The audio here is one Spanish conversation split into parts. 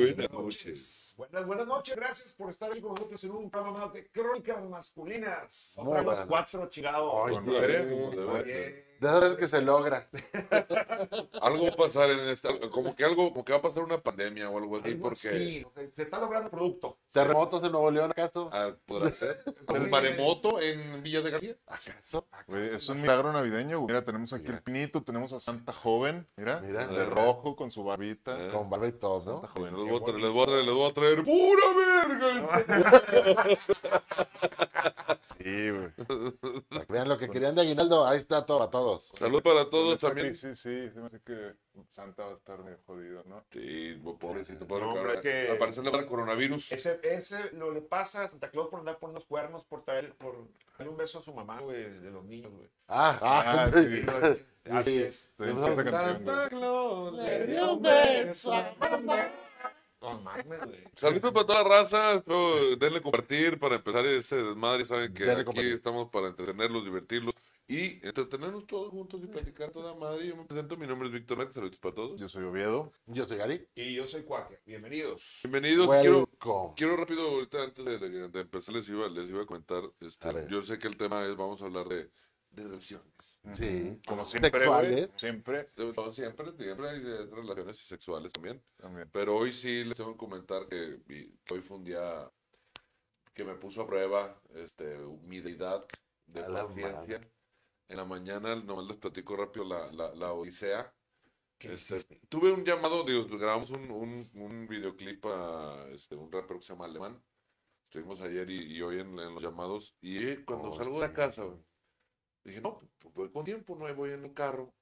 Buenas noches. Buenas, buenas noches, gracias por estar aquí con nosotros en un programa más de Crónicas Masculinas. Otra vez buenas cuatro chingados. Ay, como debe ser. Que se logra. Algo va a pasar en esta, como que algo, como que va a pasar una pandemia o algo así, algo porque así, se- se está logrando producto. ¿Terremotos en Nuevo León, acaso? ah, podrá ser. El maremoto en Villa de García. ¿Acaso? Es un milagro navideño, güey. Mira, tenemos aquí el pinito, tenemos a Santa Joven, mira, Mira. de rojo con su barbita. Eh. Con barba y todo, Santa ¿no? Joven. Voy a traer, les voy a traer, les voy a traer pura verga. Sí, güey. Vean lo que querían de Aguinaldo, ahí está todo a todos. Salud para todos también. crisis, sí, se me hace que Santa va a estar medio jodido, ¿no? Sí, pobrecito, pobre No, hombre, que- Al parecer le va el coronavirus. Ese, ese lo le pasa a Santa Claus por andar por unos cuernos, por traer, por darle un beso a su mamá, güey, de los niños, güey. Ah, Ah, ah, sí. Así es. Güey. Claus Le dio un beso a mamá. No mames, güey. Saludos para toda la raza, espero denle compartir para empezar ese desmadre, saben que Denle aquí compartir. estamos para entretenerlos, divertirlos y entretenernos todos juntos y platicar toda madre. Yo me presento, mi nombre es Víctor Méndez, saludos para todos. Yo soy Oviedo. Yo soy Gary. Y yo soy Quaker. Bienvenidos. Bienvenidos, quiero, Welcome. quiero rápido, ahorita antes de, de- de empezar les iba, les iba a comentar, este, A ver. yo sé que el tema es, vamos a hablar de, de relaciones. Sí. Como siempre, güey. ¿Sexuales? Siempre. De- no, siempre, siempre hay de relaciones sexuales también. También. Pero hoy sí les tengo que comentar que, que hoy fue un día que me puso a prueba este, mi deidad de A la paciencia. madre. En la mañana, nomás les platico rápido la, la, la odisea. ¿Qué Este, tuve un llamado, digo, grabamos un, un, un videoclip a este, un rapero que se llama Alemán. Estuvimos ayer y, y hoy en, en los llamados. Y cuando salgo de la casa, dije, no, pues voy con tiempo, no voy en el carro.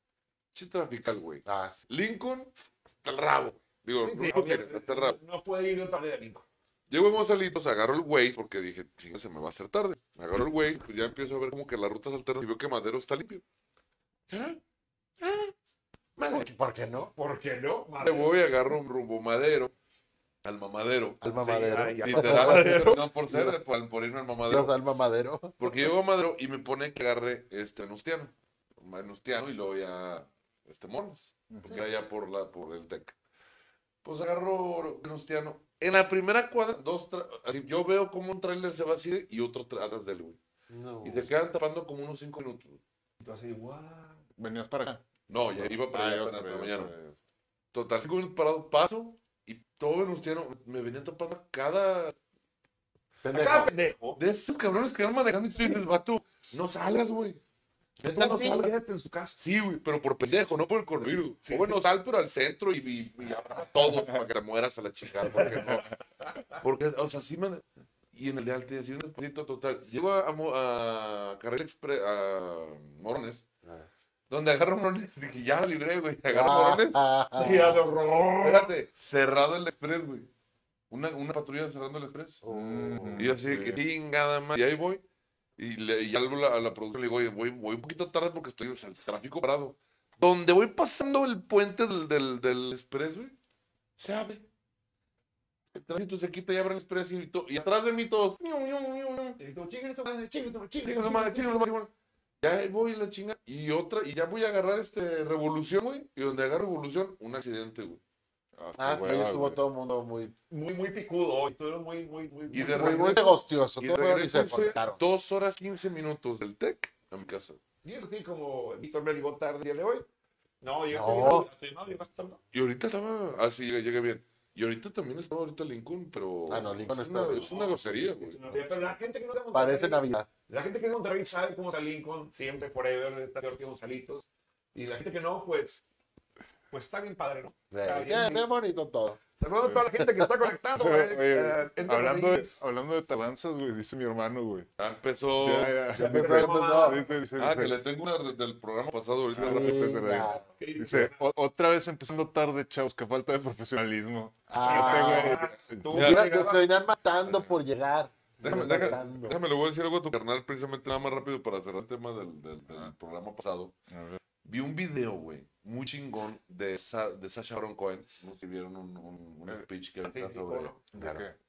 Che, trafical, güey. Ah, sí. Lincoln, hasta el rabo. Digo, Sí, no sí, quieres, hasta el rabo. No puede ir de otra manera, Nico. Llego a Gonzalitos, agarro el Waze porque dije, se me va a hacer tarde. Agarro el Waze, pues ya empiezo a ver como que las rutas alternas y veo que Madero está limpio. ¿Ah? ¿Ah? Madero. ¿Por qué no? ¿Por qué no? Me Madre? voy, agarro un rumbo Madero, al mamadero. Al mamadero. ay. Literal, no por ser, por, por irme al Dios mamadero. al mamadero. Porque llego a Madero y me pone que agarre este Venustiano. Venustiano y luego ya este Monos. Porque allá por la, por el TEC. Pues agarro Venustiano. En la primera cuadra, dos así, yo veo como un tráiler se va así y otro atrás del güey. No. Y se quedan tapando como unos cinco minutos. Entonces, guau. Venías para acá. No, ya iba para Ah, allá apenas mañana. Total, cinco minutos parado, paso y todo Venustiano me venía tapando cada Pendejo. Acá, pendejo. de esos cabrones que van manejando y estoy el vato, no salgas, güey. Neta, no salgas. quédate en su casa. Sí, güey, pero por pendejo, no por el coronavirus. O bueno, sal, pero al centro y, y, y a todos para que te mueras a la chica. Porque no. Porque, o sea, sí me. Y en el de Alte, así un despacito total. Llego a, Mo- a Carril Express, a Morones, Ah. Donde agarro Morones. Dije, ya la libré, güey. Agarro Morones. Ah, ah, de horror. Espérate, cerrado el Express, güey. Una, una patrulla cerrando el Express. oh. Y yo así, que chingada más. Y ahí voy. Y, le, y algo a la, productora le digo, oye, voy, voy un poquito tarde porque estoy, o sea, el tráfico parado. Donde voy pasando el puente del, del, del express, güey, se abre. El tránsito se quita y abre el express y, y atrás de mí todos. Y chinga tu madre, Chinga su madre, chinga su madre, chinga su madre. Ya voy la chinga. Y otra, y ya voy a agarrar este revolución, güey. Y donde agarro revolución, un accidente, güey. Hasta Ah, sí, hueva, estuvo güey. todo el mundo muy, Muy, muy picudo hoy. Estuvieron muy, muy, muy. Y muy- de muy, muy regreso- negocioso. Y regresense dos horas 15 minutos del TEC a mi casa. Y es así como Víctor me llegó tarde el día de hoy. No, llegaste No. bien. No, llegaste tarde. Y ahorita estaba, ah, sí, llegué, llegué bien. Y ahorita también estaba ahorita Lincoln, pero Ah, no, Lincoln es, está una, es una grosería, güey. Pero la gente que no Monterrey, Parece Navidad. La gente que es de Monterrey sabe cómo está Lincoln, siempre, forever, está peor que Gonzalitos. Y la gente que no, pues, pues está bien padre, ¿no? Está bien. bien, bien bonito todo. Saludos a toda la gente que está conectando, güey. Oye, Eh, hablando, de, hablando de tardanzas, güey, dice mi hermano, güey. Ya empezó. Ya, ya. Ya empezó, empezó. empezó. Dice, dice, Ah, que le tengo una de- del programa pasado ahorita. ¿Qué dice? dice, "O- otra vez empezando tarde, chavos, que falta de profesionalismo. Ah, Tú, se venían matando por llegar. Déjame, déjame, déjame, le voy a decir algo a tu carnal, precisamente nada más rápido para cerrar el tema del, del- del programa pasado. A ver. Vi un video, güey, muy chingón de, Sa- de Sasha Baron Cohen. No sé si vieron un, un, un speech que está sobre. cómo no. ¿De qué?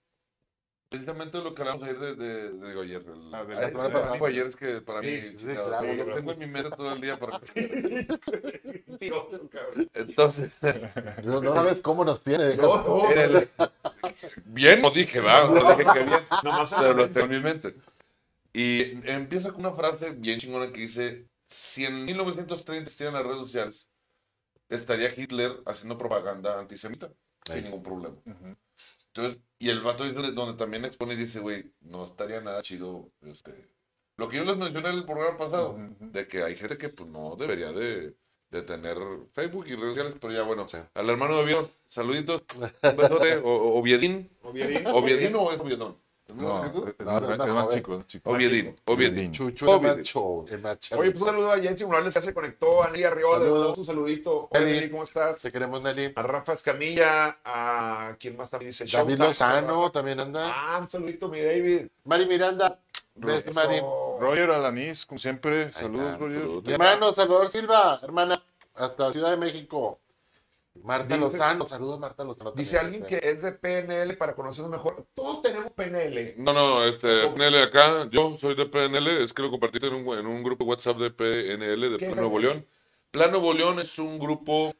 precisamente lo que hablamos ayer de, de, de digo, ayer. El, Ah, de la semana pasada. domingo ayer es que para Sí, mí, sí, claro, como lo claro. tengo en mi mente todo el día para. Entonces, No, no sabes cómo nos tiene. No, el- bien, no dije, va, no dije que bien, nomás pero lo tengo en mi mente. Y empieza con una frase bien chingona que dice, si en 1930 existieran las redes sociales, estaría Hitler haciendo propaganda antisemita, sin ningún problema. Entonces, y el vato es donde, donde también expone y dice, güey, no estaría nada chido, este, lo que yo les mencioné en el programa pasado, de que hay gente que pues no debería de, de tener Facebook y redes sociales, pero ya bueno, al hermano de Oviedo, saluditos, un besote, o, o Oviedín, Oviedín. ¿Oviedín o es Oviedón? ¿Es No, que tú? es No, más, no, es no, más joven. chico, chico. Oviedín, Oviedín. Chucho Oviedín. Oye, pues un saludo a Jensi Morales, ya se conectó, a Nelly Arriola, le Saludos. mandamos un saludito. Hola, Nelly. ¿cómo estás? Te queremos, Nelly. A Rafa Escamilla, a quien más también dice David Lozano Rafa. también anda. Ah, un saludito, mi David. Mari Miranda. Besos, Eso. Mari. Roger Alanís, como siempre, saludos, Roger. Mi hermano Salvador Silva, hermana, hasta Ciudad de México. Marta Dice- Lozano, saludos Marta Lozano. Dice también, alguien que es de PNL para conocernos mejor. Todos tenemos PNL. No, no, este, PNL acá, yo soy de PNL, es que lo compartiste en un, en un grupo WhatsApp de PNL, de ¿Qué Plan es? Nuevo León. Plan Nuevo León es un grupo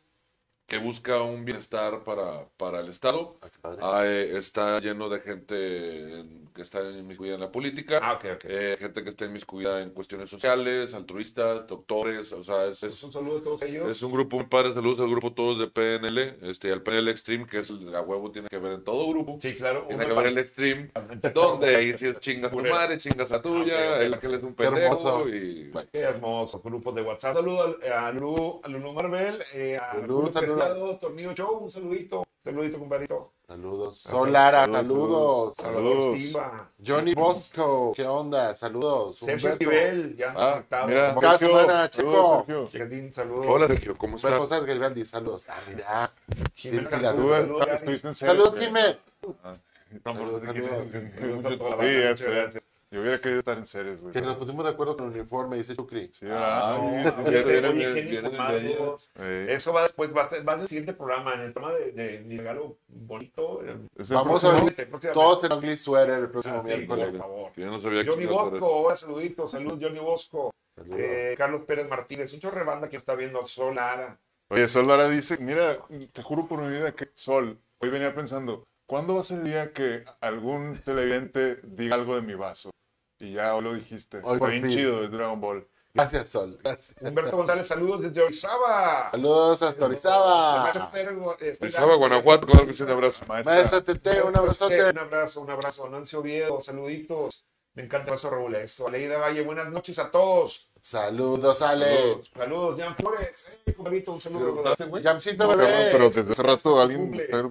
que busca un bienestar para, para el Estado. Ah. Ah, eh, está lleno de gente en- que está inmiscuida en la política, Ah, eh, gente que está inmiscuida en cuestiones sociales, altruistas, doctores, o sea, es, es, un saludo a todos ellos. es un grupo muy padre, saludos al grupo todos de PNL, este, al PNL Extreme, que es el- a huevo, tiene que ver en todo grupo. Sí, claro. Tiene que ver el Extreme, donde ahí sí es chingas tu madre, chingas la tuya, el aquel es un Qué hermoso. pendejo y... Qué hermoso, grupos de WhatsApp. Saludo a, a Lulu, a Lulu Marvel, eh, a Lulu. Pescado, Tornillo Show, un saludito. Saludito, compadrito. Saludos. Solara, saludos. Salvador Saludos. Silva. Johnny Bosco, ¿qué onda? Saludos. Sergio. Nivel, ya Ah, conectado. Mira, Cada Sergio, semana, saludos, chico. Sergio. Chequetín, saludos. Hola Sergio, ¿cómo estás? Saludos. Ah, mira. Jimena Sí, saludos. Estuviste en serio. Saludos, Jimé. Saludos, Saludos. saludos Yo hubiera querido estar en series, güey. Que nos pusimos de acuerdo con el uniforme, dice Chucri. Sí. Eh, Eso va después, va a ser, va en el siguiente programa, en el tema de, de mi regalo bonito. Vamos a ver todos en ugly sweater el próximo Ah, sí, miércoles. por favor. Yo no sabía que Johnny. Bosco, hola, saludito, salud, Johnny Bosco. Eh, Carlos Pérez Martínez, un chorre banda que está viendo Sol Ara. Oye, Sol Lara dice, mira, te juro por mi vida que Sol, hoy venía pensando, ¿cuándo va a ser el día que algún televidente diga algo de mi vaso? Y ya lo dijiste. Hoy Está por bien fin. chido, es Dragon Ball. Gracias, Sol. Gracias. Humberto González, saludos desde Orizaba. Saludos hasta Orizaba. Orizaba, Guanajuato, claro que sí, un abrazo. Maestra, Maestra Tete, un abrazote. Un abrazo, un abrazo. Nancy Oviedo, saluditos. Me encanta el abrazo, Raúl. Eso. Aleida Valle, buenas noches a todos. Saludos, Ale. Saludos, Jan Flores. Eh, compadrito, un saludo. Jamcito no, bebé. pero desde hace rato alguien Cumple. está.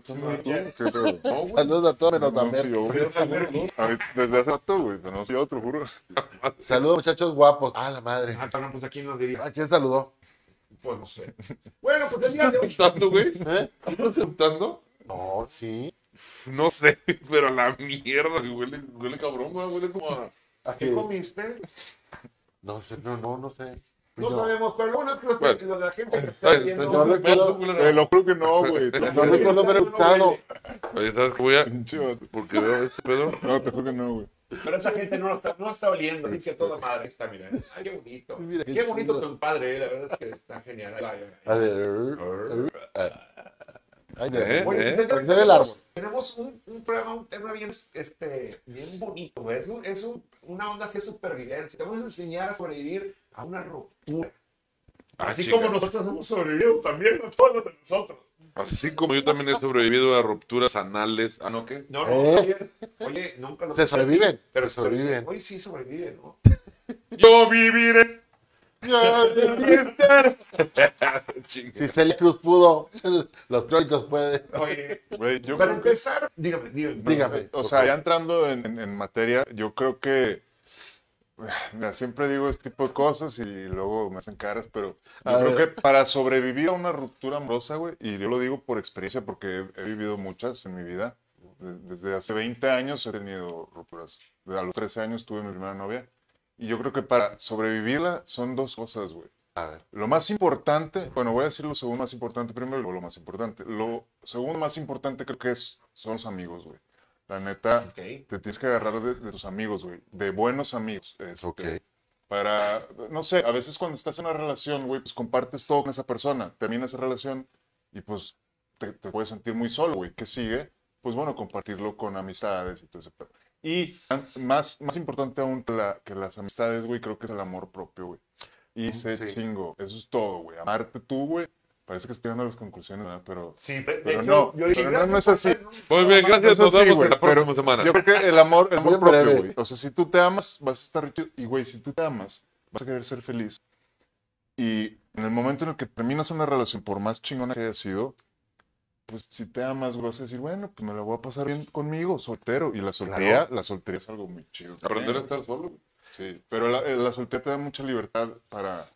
Saludos a todos menos No, a no, Mer. sí, yo, güey. Pero es Alberto. A ver, Desde hace rato, güey, no soy otro, juro. Saludos, muchachos guapos. Ah, la madre. Ah, cabrón, pues aquí nos diría. ¿A quién saludó? Pues no sé. Bueno, pues el día de hoy. ¿Tanto, güey? ¿Eh? ¿Estás aceptando? No, sí. No sé, pero la mierda, que huele, huele cabrón, güey, huele como a... ¿A ¿Qué qué? comiste? No sé, no, no, no sé. No Yo- sabemos, pero lo bueno es que los- Bueno. la gente que está viendo. recuerdo- Te lo juro que no, güey. No recuerdo haber buscado. Oye, ¿sabes qué voy a...? Pinche vato. Porque veo este pedo. No, te juro que no, güey. Pero esa gente no lo está, no lo está oliendo, que toda madre está, mira. Ay, qué bonito. Mira, qué qué bonito tu padre, eh, la verdad es que está genial. Ay, ay, ay. A ver. Ay, ¿Eh? ¿Eh? Porque se ve el árbol. tenemos, un, un programa, un tema bien, este, bien bonito, güey. Es, un- es un- una onda así de supervivencia. Te vamos a enseñar a sobrevivir a una ruptura. Ah, Así chica. como nosotros hemos sobrevivido también a todos los de nosotros. Así como yo también he sobrevivido a rupturas anales. Ah, ¿no qué? No, no, ¿Eh? oye, oye, nunca lo Se sobreviven. Pero se sobreviven. Hoy sí sobreviven, ¿no? Yo viviré. Si Celia Cruz pudo, los crónicos pueden. Oye, Güey, yo para empezar, dígame, dígame. Dígame. O sea, ya entrando en, en- en materia, yo creo que. Mira, siempre digo este tipo de cosas y luego me hacen caras, pero yo A creo ver. que para sobrevivir a una ruptura amorosa, güey, y yo lo digo por experiencia porque he, he vivido muchas en mi vida. de- Desde hace 20 años he tenido rupturas. A los 13 años tuve mi primera novia. Y yo creo que para sobrevivirla son dos cosas, güey. A ver. Lo más importante, bueno, voy a decir lo segundo más importante primero y luego lo más importante. Lo segundo más importante creo que es, son los amigos, güey. La neta, te tienes que agarrar de, de tus amigos, güey. De buenos amigos. este, Ok. Para, no sé, a veces cuando estás en una relación, güey, pues compartes todo con esa persona. Termina esa relación y pues te, te puedes sentir muy solo, güey. ¿Qué sigue? Pues bueno, compartirlo con amistades y todo ese pedo. Y más, más importante aún que, la- que las amistades, güey, creo que es el amor propio, güey. Y se sí. chingo. Eso es todo, güey. Amarte tú, güey. Parece que estoy dando las conclusiones, ¿verdad? Pero, Sí, pero hecho, no, yo dije, pero no, no es así. Muy bien, gracias. Nos vemos güey, la pero próxima semana. Yo creo que el amor, el amor propio, güey. O sea, si tú te amas, vas a estar chido. Y, güey, si tú te amas, vas a querer ser feliz. Y en el momento en el que terminas una relación, por más chingona que haya sido, pues si te amas, vas a decir, bueno, pues me la voy a pasar bien conmigo, soltero. Y la soltería, la soltería es algo muy chido. Aprender a estar solo. Sí, pero la, eh, la soltería te da mucha libertad para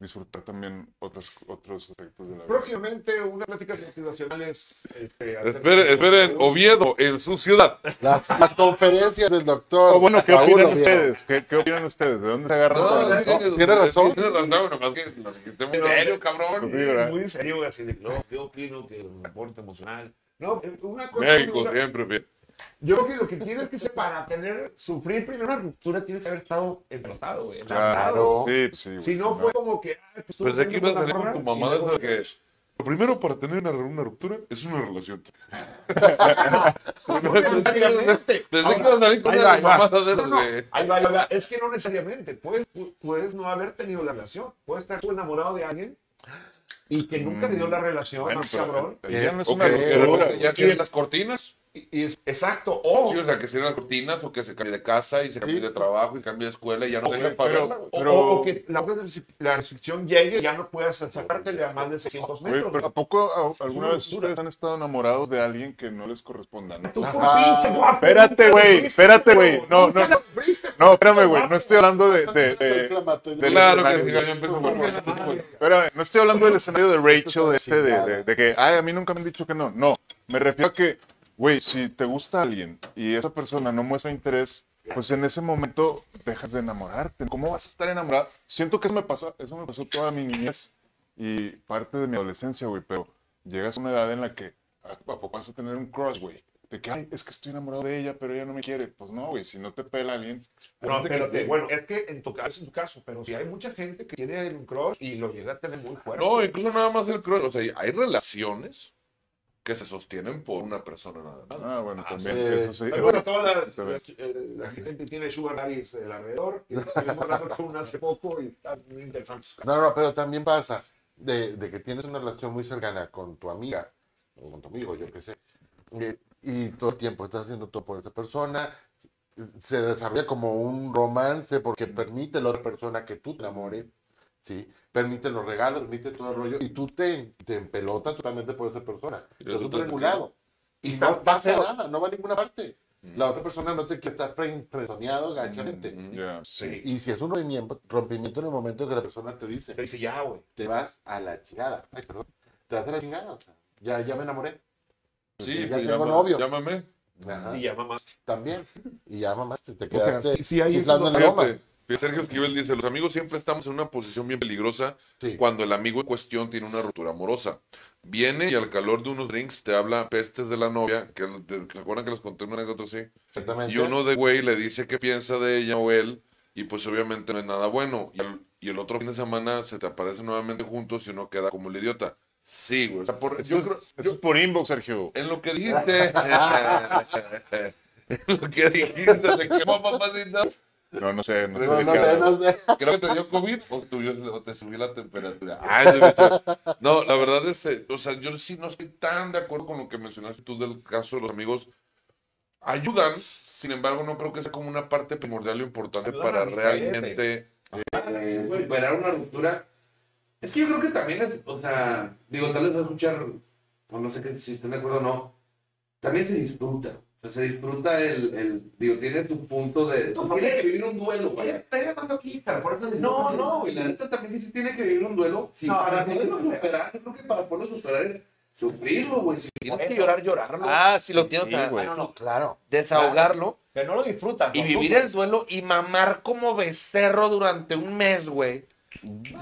disfrutar también otros, otros aspectos de la vida. Próximamente unas pláticas motivacionales. Este, Esperen, esperen, Oviedo, en su ciudad. Las, las conferencias del doctor. O bueno, ¿qué Raúl opinan Oviedo. ustedes? ¿Qué, qué opinan ustedes? ¿De dónde se agarran? No, es que- tiene razón. Tiene razón, nomás que lo muy serio, cabrón. Muy en serio, así de, no, yo opino que el deporte emocional. No, una cosa. México siempre bien. Yo creo que lo que tienes que ser para tener, sufrir primero una ruptura, tienes que haber estado empelotado, güey. Claro. Sí, pues sí, güey. Si no fue como que. ay, pues, Pues aquí vas a salir con tu mamá de que lo primero para tener una, una ruptura es una relación. Necesariamente. Desde que salir con una mamada de No, ahí va, ahí va. Es que no necesariamente. Puedes, pu- puedes no haber tenido la relación. Puedes estar tú enamorado de alguien y que nunca se dio la relación, Bueno, más pero cabrón. ya no es una de ruptura, ya quieren las cortinas. Y, y es- exacto. O, Sí, o sea, que cierren las cortinas o que se cambie de casa y se cambie de trabajo y se cambie de escuela y ya no tenga para pero- o- Pero- o que la, la restricción llegue y ya no puedas sacártele a más de 600 Güey, metros. pero ¿a poco a- alguna Una vez ustedes han estado enamorados de alguien que no les corresponda? ¿no? Tú, por Ajá. pinche guapo, Espérate, güey, espérate, güey. No, no, no. espérame, güey. No estoy hablando de. de, de- Claro que escenario. sí, ya empezó con Espérame, no estoy hablando del escenario de Rachel, de, este, de, de- de que, ay, a mí nunca me han dicho que no. No, me refiero a que, güey, si te gusta alguien y esa persona no muestra interés, pues en ese momento dejas de enamorarte. ¿Cómo vas a estar enamorado? Siento que eso me pasa, eso me pasó toda mi niñez y parte de mi adolescencia, güey, pero llegas a una edad en la que, ¿a, a poco vas a tener un crush, güey? De que, ay, es que estoy enamorado de ella, pero ella no me quiere. Pues no, güey, si no te pela alguien. No, pero que- bueno, es que en tu caso, en tu caso, pero si hay mucha gente que tiene un crush y lo llega a tener muy fuerte. No, incluso nada más el crush. O sea, hay relaciones que se sostienen por una persona nada más. Ah, bueno, Ah, también. sí. eso sí. Pero bueno, toda la, ve. eh, la gente tiene sugar daddies alrededor. Y hablando con una hace poco y está muy interesante. No, no, pero también pasa de, de que tienes una relación muy cercana con tu amiga o con tu amigo, yo qué sé. eh, y todo el tiempo estás haciendo todo por esa persona. Se desarrolla como un romance porque permite a la otra persona que tú te enamores, ¿sí? Permite los regalos, permite todo el rollo y tú te, te empelotas totalmente por esa persona. Y Estás resulta súper enculado. Y Está- no pasa está feo. nada, no va a ninguna parte. La otra persona no te quiere estar fre- fresoneado gachamente. Mm, Ya. Sí. Y si es un rompimiento, rompimiento en el momento en que la persona te dice, Te dice ya, güey. te vas a la chingada. Ay, perdón. Te vas a la chingada. o sea, ya, ya me enamoré. Sí, ya pues tengo llama- novio. Llámame. Ajá, Y ya mamás. También. Y ya mamaste. Te sea, quedaste sí- sí hay Sergio Esquivel dice, los amigos siempre estamos en una posición bien peligrosa Sí. cuando el amigo en cuestión tiene una ruptura amorosa. Viene y al calor de unos drinks te habla pestes de la novia, que de- ¿se acuerdan que les conté una anécdota así? Exactamente. Y uno de güey le dice qué piensa de ella o él, y pues obviamente no es nada bueno. Y el, y el otro fin de semana se te aparecen nuevamente juntos y uno queda como el idiota. Sí, güey. por- yo creo- Eso es por inbox, Sergio. en lo que dijiste. en lo que dijiste, te quemó papacito. No, no sé. No sé No, sé, no sé. Creo que te dio COVID o, tuyo- o te subió la temperatura. Ay, no, la verdad es, eh, o sea, yo sí no estoy tan de acuerdo con lo que mencionaste tú del caso de los amigos. Ayudan, sin embargo, no creo que sea como una parte primordial o importante Ayudan para realmente. eh, superar una ruptura. Es que yo creo que también es, o sea, digo, tal vez a escuchar, o no sé qué, si están de acuerdo o no, también se disfruta. O sea, se disfruta el, el digo, tiene su punto de, No, tiene que vivir un duelo, vaya. estaría por eso No, no, y la neta también sí se tiene que vivir un duelo. Sí, No, para poderlo no. superar, yo creo que para poderlo superar es sufrirlo, güey. Si tienes que llorar, llorarlo. Ah, si sí, lo tienes, sí, sea, güey. no, no. Claro. desahogarlo. Que no lo disfrutan. Y vivir sufren. el duelo y mamar como becerro durante un mes, güey.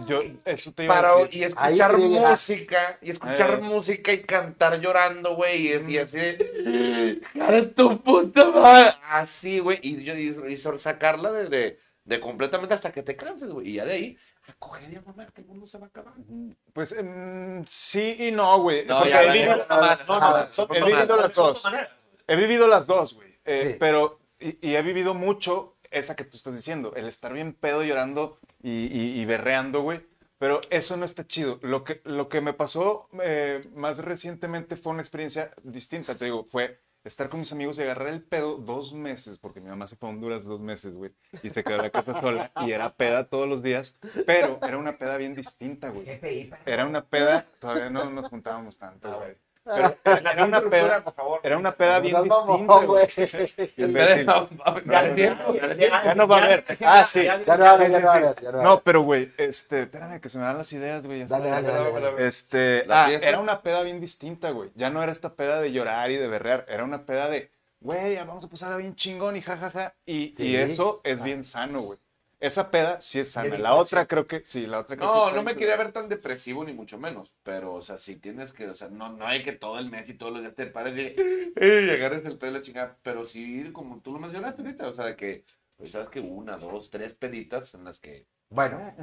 Yo, eso te iba Para, a decir. y escuchar Ahí llega. música, y escuchar Eh. música y cantar llorando, güey, y, y así, de, tu puta madre. Así, güey. Y yo y, y sacarla de, de, de completamente hasta que te canses, güey. Y ya de ahí, a coger y a mamar, que el mundo se va a acabar. Pues em, sí y no, güey. No, porque ya, he vivido, ya, no, no, No, no, no, son- he vivido las dos. He vivido las dos, güey. Eh, Sí. Pero, y, y he vivido mucho esa que tú estás diciendo, el estar bien pedo llorando y, y- y berreando, güey. Pero eso no está chido. Lo que, lo que me pasó eh, más recientemente fue una experiencia distinta. Te digo, fue estar con mis amigos y agarrar el pedo dos meses, porque mi mamá se fue a Honduras dos meses, güey, y se quedó en la casa sola y era peda todos los días, pero era una peda bien distinta, güey. Era una peda, todavía no nos juntábamos tanto, güey. Pero, Era una peda, por favor. era una peda bien distinta. Ya no va a haber. Ah, sí. Ya no va a haber, ya no va a haber. ya no a pero güey, este, espérame que se me dan las ideas, güey. ya Dale, está. dale, dale, dale. Este, ¿La ah, era una peda bien distinta, güey. Ya no era esta peda de llorar y de berrear, era una peda de, güey, ya vamos a pasar bien chingón y jajaja. Y, Sí. y eso es bien sano, güey. Esa peda sí es sana. La otra creo que, sí, la otra creo que No, está no me quería ver tan depresivo ni mucho menos, pero, o sea, si tienes que, o sea, no, no hay que todo el mes y todos los días te pares y eh, y agarres el pelo chingada, pero sí, como tú lo mencionaste ahorita, o sea, de que, pues, sabes que una, dos, tres peditas en las que, Bueno,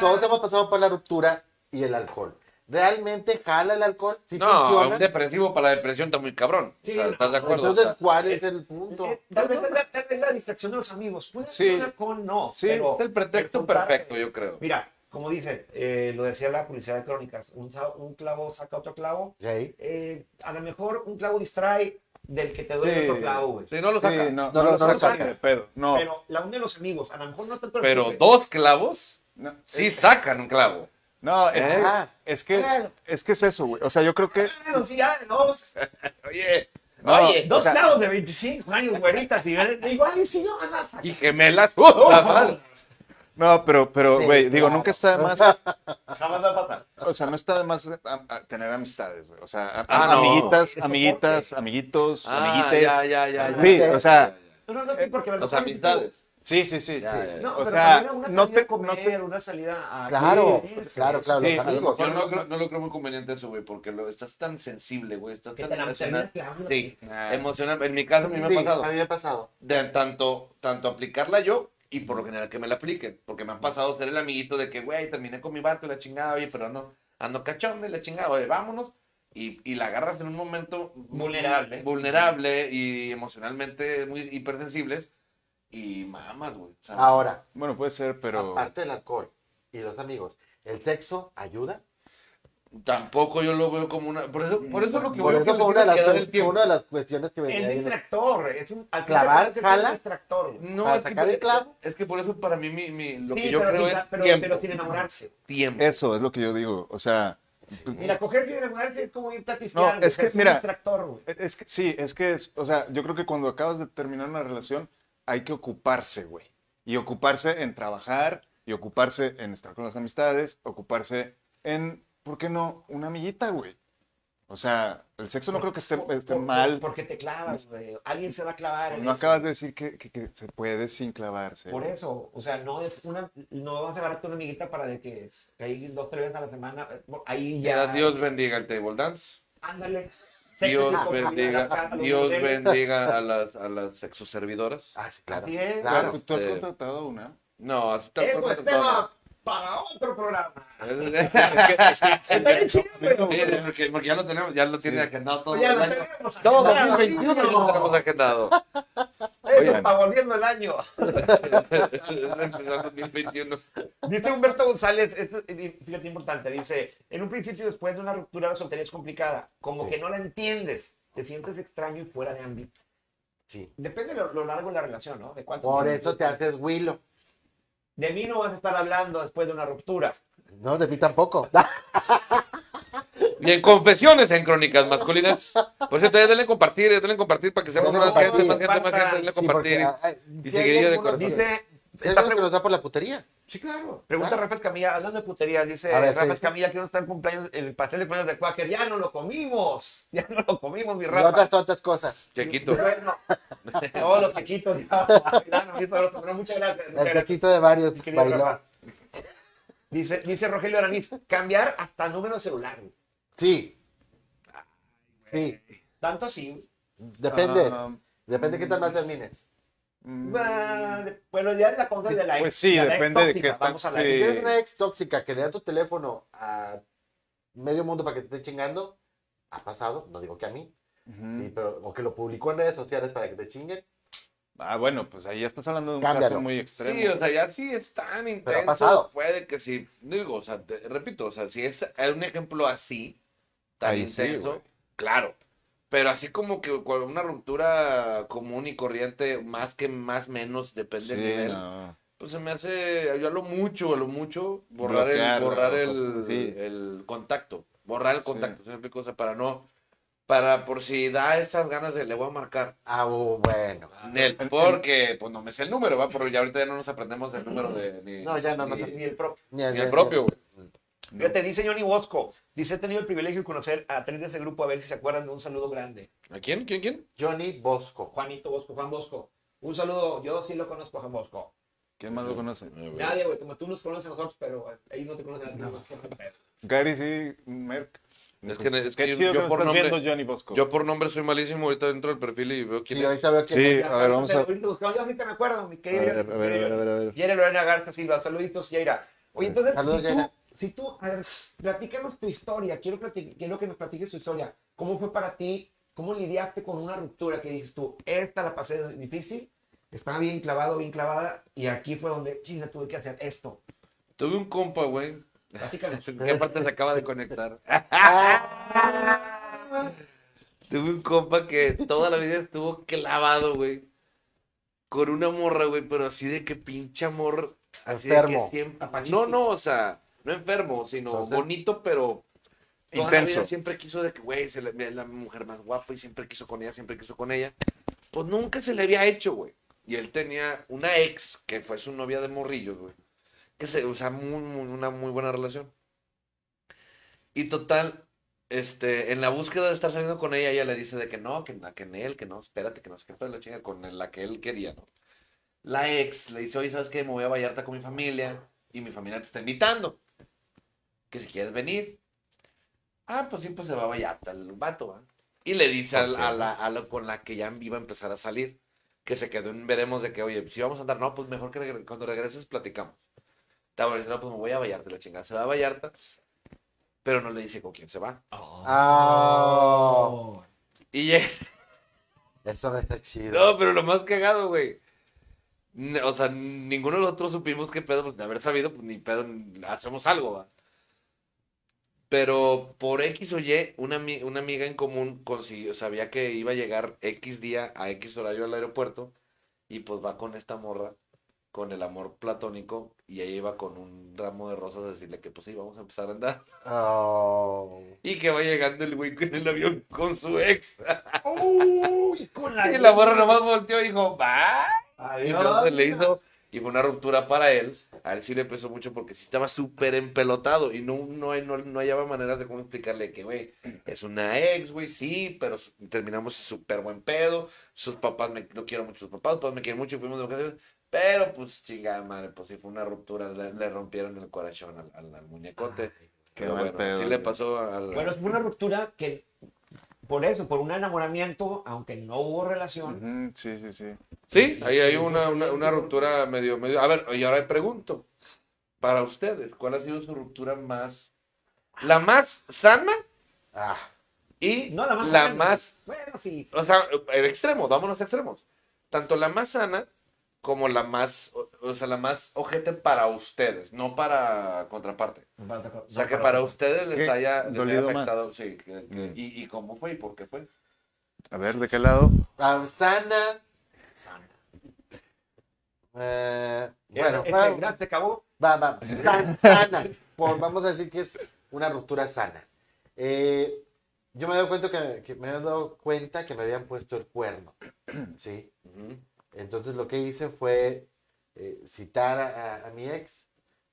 todos hemos pasado por la ruptura y el alcohol. ¿Realmente jala el alcohol? ¿Sí no, funciona? un depresivo para la depresión está muy cabrón, Sí, o sea, no, ¿estás de acuerdo? Entonces, O sea, ¿cuál es el punto? Eh, Tal vez es la, tal vez la distracción de los amigos. Puede Sí. ser un alcohol, no. Sí, pero es el pretexto perfecto, yo creo. Mira, como dice, eh, lo decía la publicidad de crónicas, un, clavo saca otro clavo. Sí. Eh, a lo mejor un clavo distrae del que te duele Sí. otro clavo, güey. Sí, no lo Sí, saca. no, No no, lo- lo no lo saca pedo. No, Pero la onda de los amigos, a lo mejor no tanto el Pero dos clavos no, sí sacan un clavo. No, es, Ah. es que, Claro. es que es eso, güey. O sea, yo creo que, sí, dos, Oye, No, oye, dos o sea- clavos de 25 años, güeritas, y igual y si no, a y gemelas, puta madre. no, pero, pero, Sí, güey, digo, claro. nunca está de más Jamás va a pasar. O sea, no está de más a- a tener amistades, güey. O sea, a- Ah, no. amiguitas, Es amiguitas, amiguitos, Ah, amiguites. ya, ya, ya, ya. Sí, o sea, No, no, no, porque lo Las amistades. Sí, sí, sí. Ya, sí. No, O pero sea, también una no salida te- a comer, no te- una salida a... Claro, claro, claro, Sí, los a lo amigos. Yo no, no- no lo creo muy conveniente eso, güey, porque lo, estás tan sensible, güey, estás tan emocional. Sí, Ah. emocional. En mi caso, a mí me ha pasado. a mí me ha pasado. De tanto, tanto aplicarla yo y por lo general que me la apliquen. Porque me han pasado ser el amiguito de que, güey, terminé con mi vato y la chingada, oye, pero no, ando cachón de la chingada, oye, vámonos. Y, y la agarras en un momento Vulnerable. vulnerable y emocionalmente muy hipersensibles y mamas, güey. O sea, Ahora, Bueno, puede ser, pero. aparte del alcohol y los amigos, ¿el sexo ayuda? Tampoco yo lo veo como una. Por eso, por eso lo que Por voy a eso que fue le una de, que una de las cuestiones que venía Es distractor, es un... al Clavar, es un jala. distractor. No, Para es que, sacar el clavo. Es que por eso para mí mi, mi- lo Sí, que yo pero, creo sin- es pero, tiempo. pero sin enamorarse. Tiempo. Eso es lo que yo digo. O sea. Mira, coger sin enamorarse es como irte a. No, es que, un mira, distractor, güey. Es que sí, es que es. O sea, yo creo que cuando acabas de terminar una relación, hay que ocuparse, güey. Y ocuparse en trabajar, y ocuparse en estar con las amistades, ocuparse en. ¿Por qué no? Una amiguita, güey. O sea, el sexo no creo que esté, Por- esté por- mal. Porque te clavas, güey. Alguien se va a clavar. en No eso. acabas de decir que, que- que se puede sin clavarse. Por eso, o sea, no es una, no vas a agarrarte una amiguita para de que ahí dos, tres veces a la semana, eh, ahí ya. Dios bendiga el table dance. Ándale. Dios bendiga, Dios bendiga a las, a las sexoservidoras. Ah, sí, claro. Así es. Claro, pues tú has contratado una. No, así tal Eso es tema para otro programa. Está bien chido, pero. Porque, porque ya lo tenemos, ya lo tiene agendado todo Ya el lo año. tenemos Todo agendado, 2021 ya lo tenemos agendado. Oigan. para volviendo el año. Empezando 2021. Dice Humberto González, esto fíjate importante, dice, en un principio después de una ruptura la soltería es complicada, como Sí. que no la entiendes, te sientes extraño y fuera de ámbito. Sí. Depende de lo, lo largo de la relación, ¿no? De cuánto Por eso te haces Willow. De mí no vas a estar hablando después de una ruptura. No, de mí tampoco. Y en confesiones en crónicas masculinas. Por cierto, denle compartir, denle compartir para que seamos más gente, más gente, más gente, denle Sí, compartir. porque, ay, Y hay de corazón. Dice, si hay está algunos que pre- nos da por la putería. sí, claro. Pregunta Claro. Rafa Escamilla, hablando de putería, dice A ver, ¿qué Rafa? Escamilla que no está el cumpleaños, el pastel de cumpleaños de Quaker, ya no lo comimos, ya no lo comimos, mi Y Rafa. otras tontas cosas. Chequito. Bueno, todos los quequitos ya, ya no hizo otro, pero muchas gracias. El quequito de varios bailó. Dice, dice Rogelio Araniz, cambiar hasta número celular. Sí. Sí. Tanto así, Depende. Ah, Depende qué tan mal termines. mm, Bueno, ya es la cosa de la Pues sí, la ex depende de tóxica, qué tan- Vamos a la sí. Si ex. tienes una ex tóxica que le da tu teléfono a medio mundo para que te esté chingando, ha pasado, no digo que a mí, sí, pero o que lo publicó en redes sociales para que te chinguen. Ah, bueno, pues ahí ya estás hablando de un Cámbialo. caso muy extremo. Sí, o sea, ya sí es tan intenso. pasado. Puede que sí. Digo, o sea, te- repito, o sea, si es un ejemplo así, tan Ahí intenso, claro. Pero así como que con una ruptura común y corriente, más que más menos, depende Sí, del nivel. no. Pues se me hace, yo a lo mucho, a lo mucho, borrar el, borrar el, contacto. Borrar el contacto, ¿sí me explico? O sea, para no, para por si da esas ganas de le voy a marcar. Ah, oh, bueno. Nel, porque pues no me sé el número, ¿va? Porque ya ahorita ya no nos aprendemos el número de ni, No, ya no, no ni- Ni el propio. Ni ni el propio, güey. Fíjate, dice Johnny Bosco. Dice, he tenido el privilegio de conocer a tres de ese grupo, a ver si se acuerdan de un saludo grande. ¿A quién? ¿Quién? ¿Quién? Johnny Bosco. Juanito Bosco, Juan Bosco. Un saludo, yo sí lo conozco a Juan Bosco. ¿Quién más lo conoce? Nadie, güey, como tú nos conoces a nosotros, pero eh, ellos no te conocen a ti. no. Gary, sí, Merck. Es que, es que yo, que por nombre, viendo Johnny Bosco. yo por nombre soy malísimo, ahorita dentro del perfil y veo quién Sí, es. ahorita veo que Sí, a ver, vamos a... buscamos, yo ahorita me acuerdo, mi A ver, a ver, a ver, a ver, a ver. Lorena Garza Silva, saluditos, Yaira. Oye, entonces, Saludos, si, tú, Yaira. si tú, a ver, platícanos tu historia, quiero, quiero que nos platiques tu historia. ¿Cómo fue para ti? ¿Cómo lidiaste con una ruptura que dices tú, esta la pasé difícil, estaba bien clavado, bien clavada, y aquí fue donde, chinga, tuve que hacer esto? Tuve un compa, güey. Platícanos. ¿En qué parte se acaba de conectar? Tuve un compa que toda la vida estuvo clavado, güey. Con una morra, güey, pero así de que pinche amor. Así de que Enfermo. siempre-. No, no, o sea, no enfermo, sino Entonces, bonito, pero. Toda la Intenso. vida siempre quiso de que, güey, se le- la mujer más guapa y siempre quiso con ella, siempre quiso con ella. Pues nunca se le había hecho, güey. Y él tenía una ex que fue su novia de morrillos, güey. Que se, o sea, muy, muy- una muy buena relación. Y total, este, en la búsqueda de estar saliendo con ella, ella le dice de que no, que, que en él, que no, espérate, que no sé qué fue la chinga con la que él quería, ¿no? La ex le dice, oye, ¿sabes qué? Me voy a Vallarta con mi familia y mi familia te está invitando. Que si quieres venir. Ah, pues sí, pues se va a Vallarta el vato, ¿va? Y le dice a, la, a la con la que ya iba a empezar a salir, que se quedó en veremos de que, oye, si vamos a andar, no, pues mejor que cuando regreses platicamos. Estaba diciendo, no, pues me voy a Vallarta, la chingada. Se va a Vallarta, pero no le dice con quién se va. Ah, Y llega- esto no está chido. No, pero lo más cagado, güey. O sea, ninguno de nosotros supimos qué pedo, pues de haber sabido, pues ni pedo, hacemos algo, va. Pero por X o Y, una, una amiga en común consiguió, sabía que iba a llegar X día a X horario al aeropuerto y pues va con esta morra, con el amor platónico y ella iba con un ramo de rosas a decirle que pues sí, vamos a empezar a andar. Oh. Y que va llegando el güey en el avión con su ex. Con la, Y la morra nomás volteó y dijo, va. Y Adiós. entonces le hizo, y fue una ruptura para él. A él sí le pesó mucho porque sí estaba súper empelotado y no, no, no, no hallaba maneras de cómo explicarle que, güey, es una ex, güey, sí, pero terminamos súper buen pedo. Sus papás, me, no quiero mucho sus papás, sus papás me quieren mucho y fuimos de vacaciones. Pero pues chingada madre, pues sí fue una ruptura, le, le rompieron el corazón al, al, al muñecote. Qué pero bueno, pedo, sí le pasó al... Bueno, es una ruptura que, por eso, por un enamoramiento, aunque no hubo relación, Sí, sí, sí. Sí, ahí hay una, una, una ruptura medio, medio. A ver, y ahora pregunto, para ustedes, ¿cuál ha sido su ruptura más, la más sana Ah, y no la más. la más, Bueno, sí. sí. o sea, el extremo, vámonos a extremos, tanto la más sana como la más, o, o sea, la más ojete para ustedes, no para contraparte. O sea, que para ustedes les ¿Qué? haya, les haya ¿Dolido más? afectado, sí, que- que- Mm. y, y cómo fue y por qué fue. A ver, ¿de qué lado? ah, sana. Eh, bueno, Este, va, se acabó. va, va. Sana. Por- vamos a decir que es una ruptura sana. Eh, yo me he dado cuenta que, que me he dado cuenta que me habían puesto el cuerno. ¿Sí? Ujú. Entonces lo que hice fue eh, citar a, mi ex.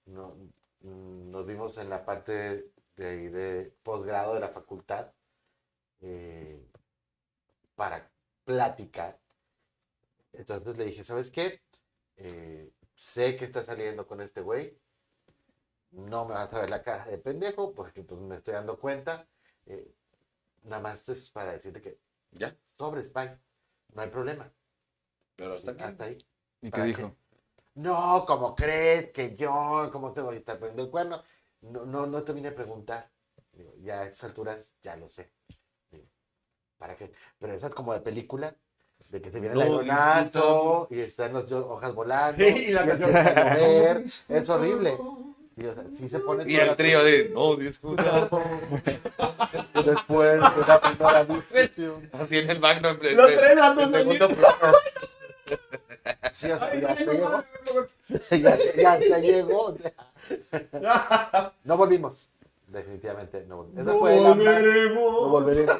No- mm, nos vimos en la parte de, ahí de posgrado de la facultad eh, para platicar. Entonces le dije, ¿sabes qué? Eh, sé que estás saliendo con este güey. No me vas a ver la cara de pendejo porque pues me estoy dando cuenta. Eh, nada más es para decirte que Ya. Sobres, bye. No hay problema. Pero hasta. Hasta ahí. ¿Y qué ¿Para dijo? No, como crees que yo, ¿cómo te voy a estar poniendo el cuerno? No, no, no te vine a preguntar. Digo, ya a estas alturas ya lo sé. Digo, ¿para qué? Pero esa es como de película, de que se viene el No, aeronazo y están las hojas volando. Sí, y la y canción. llover. Es horrible. Sí, o sea, sí se pone Y el trío de no discuta. Después de la primera discusión. Así en el Magnum. este, Los tres dando el segundo plano. Sí, o sea, ya llegó. Ya, ya llegó. No volvimos. Definitivamente no volvimos. Esa No fue la más, no volveremos. volveremos.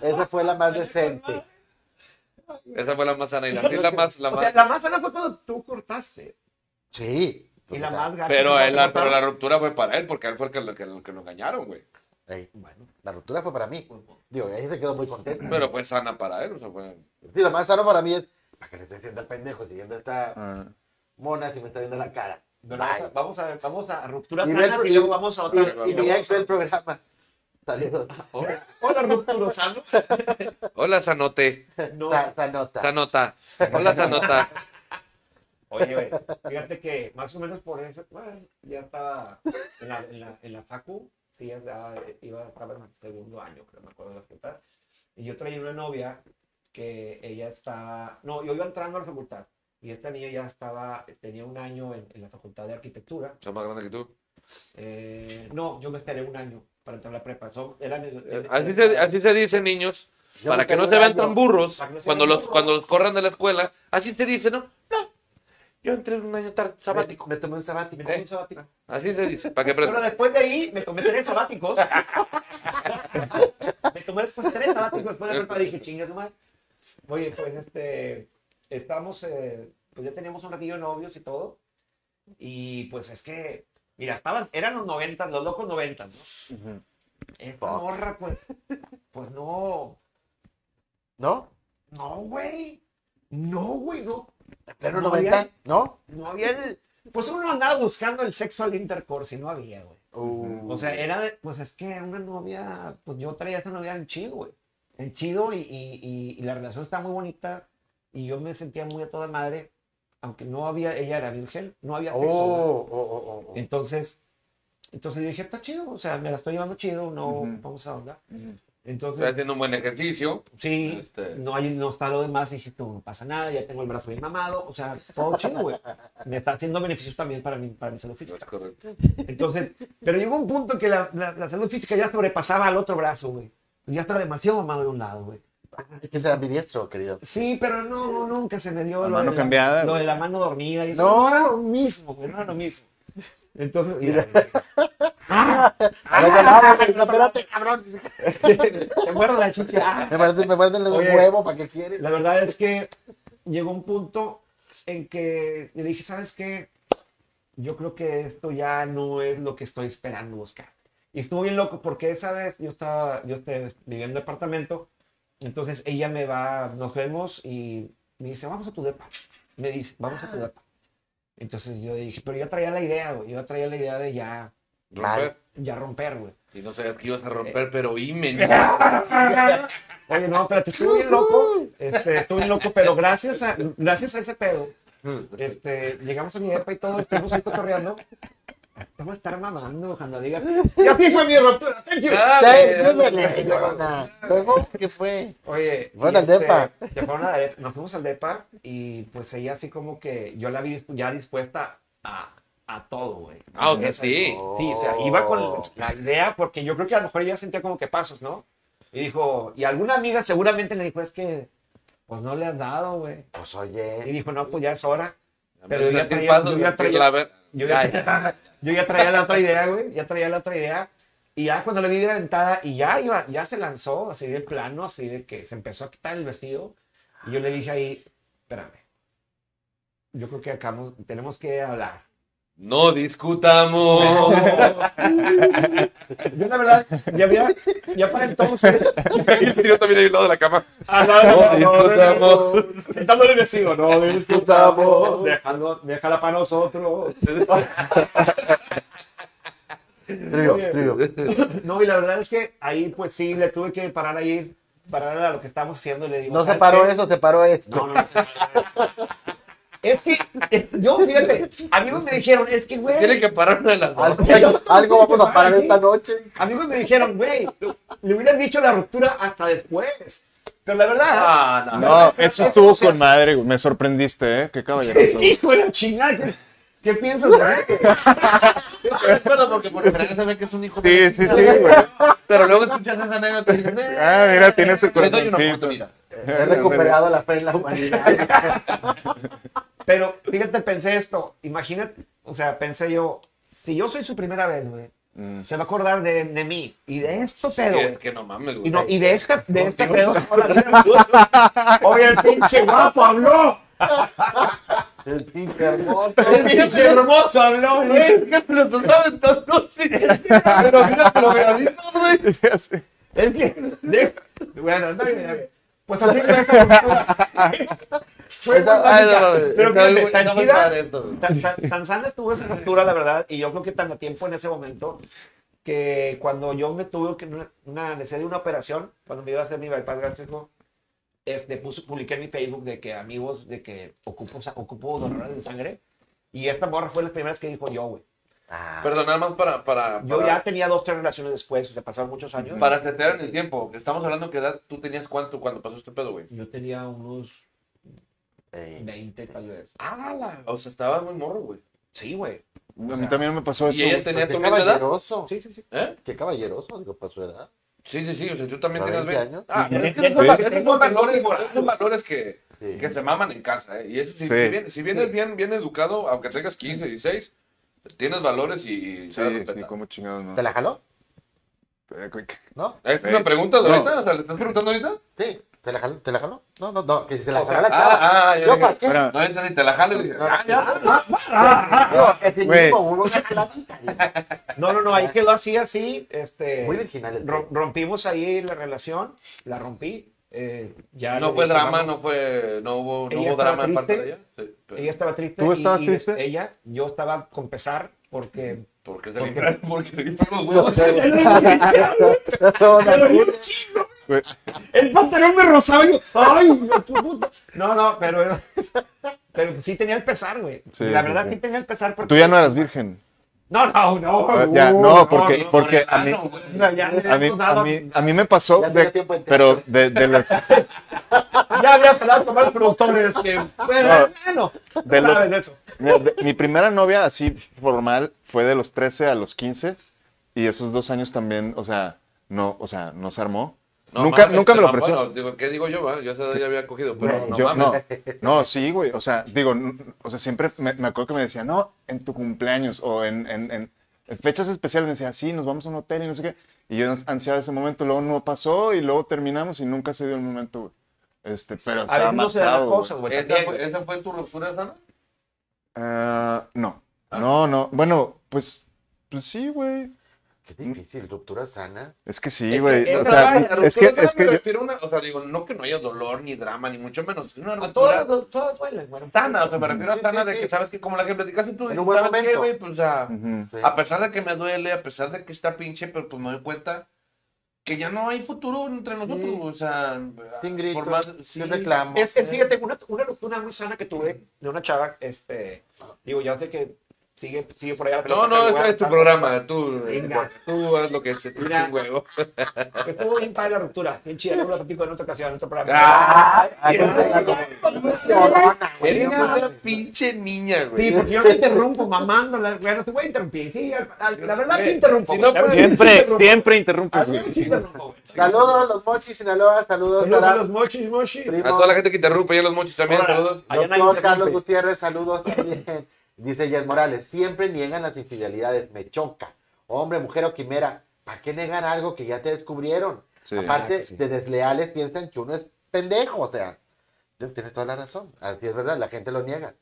Esa fue la más decente. Esa fue la más sana y la, y la más, la O sea, más. la más sana fue cuando tú cortaste. Sí. Y la más gacha Pero, él- la ruptura fue para él, porque él fue el que, lo- que, lo- que lo engañaron, güey. Ey, bueno, la ruptura fue para mí. Digo, ahí se quedó muy contento. Pero fue sana para él, o sea, fue. Sí, lo más sano para mí es. ¿Para qué le estoy haciendo al pendejo? Siguiendo esta Ah. mona si me está viendo la cara. Vamos a, vamos a rupturas Y sanas pro- y luego vamos a Y, otra. y mi ex ve el programa. Saludos. Hola, rupturos sanos. Hola, Sanote. No. Sa- Sanota. Sanota. Hola, Sanota. Oye, güey, fíjate que más o menos por eso, bueno, ya estaba en la, en la, en la facu, sí, ya estaba, iba, estaba en el segundo año, creo, me acuerdo de la facultad. Y yo traía una novia que ella estaba, no, yo iba entrando a la facultad y esta niña ya estaba, tenía un año en, en la facultad de arquitectura. Soy más grande que tú. Eh, no, yo me esperé un año para entrar a la prepa. Así se, así se dice, niños. Yo para que no se vean tan burros no cuando los, burros. cuando los corran de la escuela. Así se dice, ¿no? No. Yo entré en un año sabático. Me, me tomé un sabático. Me tomé un sabático. Así se dice, para que Pero después de ahí me tomé tres sabáticos. me tomé después tres sabáticos después de prepa dije, chinga tu madre. Oye, pues este, estamos, eh, pues ya teníamos un ratillo de novios y todo. Y pues es que, mira, estaban, eran los noventas, los locos noventas, ¿no? Esta Fuck. morra, pues, pues no, ¿No? no, güey. No, güey, no. ¿Pero No 90? había- ¿No? No había el, pues uno andaba buscando el sexual intercourse y no había, güey. Uh, O sea, era de, pues es que una novia, pues yo traía a esta novia en chido, güey. En chido y, y, y- y la relación estaba muy bonita y yo me sentía muy a toda madre, aunque no había, ella era virgen, no había oh, sexo, oh, oh, oh, oh. Entonces, entonces yo dije, está chido, o sea, me la estoy llevando chido, no Ujú. vamos a onda. Estoy Entonces, haciendo un buen ejercicio. sí, Este- no, hay, no está lo demás, y dije, no, no pasa nada, ya tengo el brazo bien mamado, o sea, todo chido, güey. Me está haciendo beneficios también para mi, para mi salud física. Es correcto. Entonces, pero llegó un punto que la, la- la salud física ya sobrepasaba al otro brazo, güey. Ya estaba demasiado mamado de un lado, güey. Hay que ser ambidiestro, querido. Sí, pero no, nunca se me dio La lo, mano de cambiada, lo güey. de la mano dormida. Y eso. No. No, era lo mismo, güey, no era lo mismo. Entonces, mira, Espérate, cabrón. te muerdo la chicha. Ah. Me muerden, me el Oye. huevo, ¿para qué quieres? La verdad es que llegó un punto en que le dije, ¿sabes qué? Yo creo que esto ya no es lo que estoy esperando buscar. Y estuvo bien loco porque esa vez yo estaba, yo estaba viviendo en departamento, entonces ella me va, nos vemos y me dice, vamos a tu depa. Me dice, vamos a tu depa. Entonces yo dije, pero yo traía la idea, güey, yo traía la idea de ya, Romper. ya romper, güey. Y no sabías que ibas a romper, pero imen. Oye, no, espérate, estuve bien loco, este, estuve bien loco, pero gracias a, gracias a ese pedo, este, llegamos a mi depa y todo, estuvimos ahí cotorreando. Te voy a estar mamando cuando diga. Y así fue mi ruptura. Thank you. Llorona. ¿Luego qué fue? Oye, Fueron y al depa. se fueron a la depa, nos fuimos al depa y pues ella así como que yo la vi ya dispuesta a, a todo, güey. Ah, o sea, sí. Sí, o sea, iba con la idea porque yo creo que a lo mejor ella sentía como que pasos, ¿no? Y dijo, y alguna amiga seguramente le dijo, es que, pues no le has dado, güey. Pues Y oye. dijo, no, pues ya es hora. Pero yo ya traía- pasos, yo ya traía- Yo ya, yo ya traía la otra idea, güey. Ya traía la otra idea. Y ya cuando le vi la ventada y ya iba, ya se lanzó así de plano, así de que se empezó a quitar el vestido. Y yo le dije ahí, espérame. Yo creo que acá mo- tenemos que hablar. No discutamos. Yo la verdad, ya había, ya para entonces. El tío también ahí al lado de la cama. Ah, no, no, no, no, discutamos. Quitándole el vestido, no discutamos. Dejando, déjala para nosotros. Trío, Oye. trío. No, y la verdad es que ahí, pues sí, le tuve que parar ahí paralela a lo que estábamos haciendo, le digo. No se "¿Sabes paró eso, se paró esto. No, no, no. Es que, eh, yo, fíjate, amigos me dijeron, es que, güey. Tiene que parar una de las dos. Algo, algo vamos a parar esta noche. Amigos me dijeron, güey, le hubieran dicho la ruptura hasta después. Pero la verdad. Ah, no. No, Eso- eso eso estuvo se con madre, güey. Me sorprendiste, ¿eh? Qué caballero. Hijo de la chingada. ¿Qué, qué piensas, güey? Acuerdo porque por referencia se ve que es un hijo Sí, de- sí, sí, güey. Pero luego escuchas esa anécdota y dices, eh, Ah, mira, tiene su Le doy una corazoncito. oportunidad. He recuperado la fe en la humanidad. Pero fíjate, pensé esto. Imagínate, o sea, pensé yo, si yo soy su primera vez, güey, Mm. se va a acordar de, de mí y de esto pedo, Sí, es que no mames, Y, güey. no, y de este, de este pedo. Oye, el pinche guapo habló. El pinche hermoso. El pinche hermoso habló, güey. ¿Qué me lo estás aventando así? Pero mira, pero me güey. Es que, bueno, está está bien. Pues así fue esa ruptura. Fue no, Pero está fíjate, muy- tan chida, tan, tan- tan sana estuvo esa ruptura, la verdad, y yo creo que tan a tiempo en ese momento, que cuando yo me tuve que una, una necesidad de una operación, cuando me iba a hacer mi bypass gástrico, este, publiqué en mi Facebook de que amigos, de que ocupo, ocupo donadores de sangre, y esta morra fue las primeras que dijo yo, güey. Ah, Perdón, nada más para, para, Yo para, ya tenía dos, tres relaciones después, o sea, pasaron muchos años. para setear en el tiempo. Estamos hablando que edad tú tenías cuánto cuando pasó este pedo, güey. Yo tenía unos ey. 20 tal vez. Ah, la- o sea, estabas muy morro, güey. Sí, güey. A mí también me pasó eso. Y ella tenía tu misma edad. Sí, sí, sí. ¿Eh? Qué caballeroso, digo, para su edad. Sí, sí, sí, o sea, tú también ¿A tienes 20 20 años? Ah, pero es que Sí. esos son, Sí. esos son valores, esos son valores que, Sí. que se maman en casa, ¿eh? Y eso sí, Sí. si, vienes, si vienes bien, bien educado, aunque tengas 15, 16, tienes valores y Sí, sí, como chingados, ¿no? ¿Te la jaló? ¿No? ¿Es una pregunta de No. ahorita? O sea, ¿le estás preguntando ahorita? Sí. ¿Te la jaló? ¿Te la jaló? No, no, no. Que si se la Ok. jaló la chava. Ah, ah, yo ¿Yo dije, para qué? Espera. No entendí, te la jalo y dije, ah, ya. No, uno se jalaba. No, no, no, ahí quedó así, así. Este, Muy virginal rompimos ahí la relación, la rompí. eh, ya No fue dije, drama, vamos. no fue, no hubo, no hubo drama en parte de ella. Sí, pero- Ella estaba triste. ¿Tú y- estabas y triste? Ella, yo estaba con pesar porque. ¿Por qué se ¿Por le qué? caen? Porque El pantalón me rozaba y yo, ¡ay! no, tu puta". No, no, pero. Pero sí tenía el pesar, güey. Sí, la sí, verdad sí. sí. tenía el pesar porque. Tú ya no eras virgen. No, no, no. Ah, ya, no, porque, no, porque a mí, no, ya a mí, a mí, a mí me pasó, Ya de- pero de, de los, Ya había hablado con varios productores que. Bueno, bueno, De los- sabes de eso. De- mi primera novia así formal fue de los 13 a los 15 y esos dos años también, o sea, no, o sea, no se armó. No nunca mames, nunca me lo bueno, ofreció. digo, ¿Qué digo yo? va? Yo a esa edad ya había cogido, pero no Yo, mames. no, no, sí, güey, o sea, digo, o sea, siempre me, me acuerdo que me decía, no, en tu cumpleaños o en, en- fechas especiales me decía, sí, nos vamos a un hotel y no sé qué. Y yo ansiaba ese momento, luego no pasó y luego terminamos y nunca se dio el momento, güey. Este, pero A estaba no las güey. cosas, güey. ¿Esa fue, ¿Esa fue tu ruptura sana? Ah, no, no, no, bueno, pues, pues sí, güey. Qué difícil, ruptura sana. Es que sí, Es que güey. es o sea, vara, La es que, ruptura es sana me que yo- refiero a una, o sea, digo, no que no haya dolor ni drama, ni mucho menos, una ruptura Todas, todas duelen, güey. sana, o sea, me refiero a sana sí, de sí. que sabes que como la que platicaste tú, En un buen ¿sabes qué, momento. güey? Pues, o sea, a pesar de que me duele, a pesar de que está pinche, pero pues me doy cuenta que ya no hay futuro entre nosotros, Sí. o sea, Sin gritos, por más, sí. sin reclamos. Es, es, fíjate, una, una ruptura muy sana que tuve de una chava, este, digo, ya sé que sigue, sigue por allá la No, pelota, no, pero es, tu programa, tú, Venga. tú haz lo que se te un huevo. Estuvo bien padre la ruptura, bien chida, luego la platico en otra ocasión, en otro programa. ¡Ah! Una pinche niña, Sí, porque yo me interrumpo mamándola, bueno, te voy a interrumpir, sí, la verdad te Güey, interrumpo. Siempre, siempre interrumpo. Saludos a los mochis Sinaloa, saludos, Saludos a los mochis. A toda la gente que interrumpe, y a los mochis también, saludos. Doctor. Carlos Gutiérrez, saludos también. Dice Jess Morales, siempre niegan las infidelidades, me choca. Hombre, mujer o quimera, ¿para qué negar algo que ya te descubrieron? Sí. Aparte Ah, sí. de desleales, piensan que uno es pendejo, o sea, tienes toda la razón, así es verdad, la gente lo niega.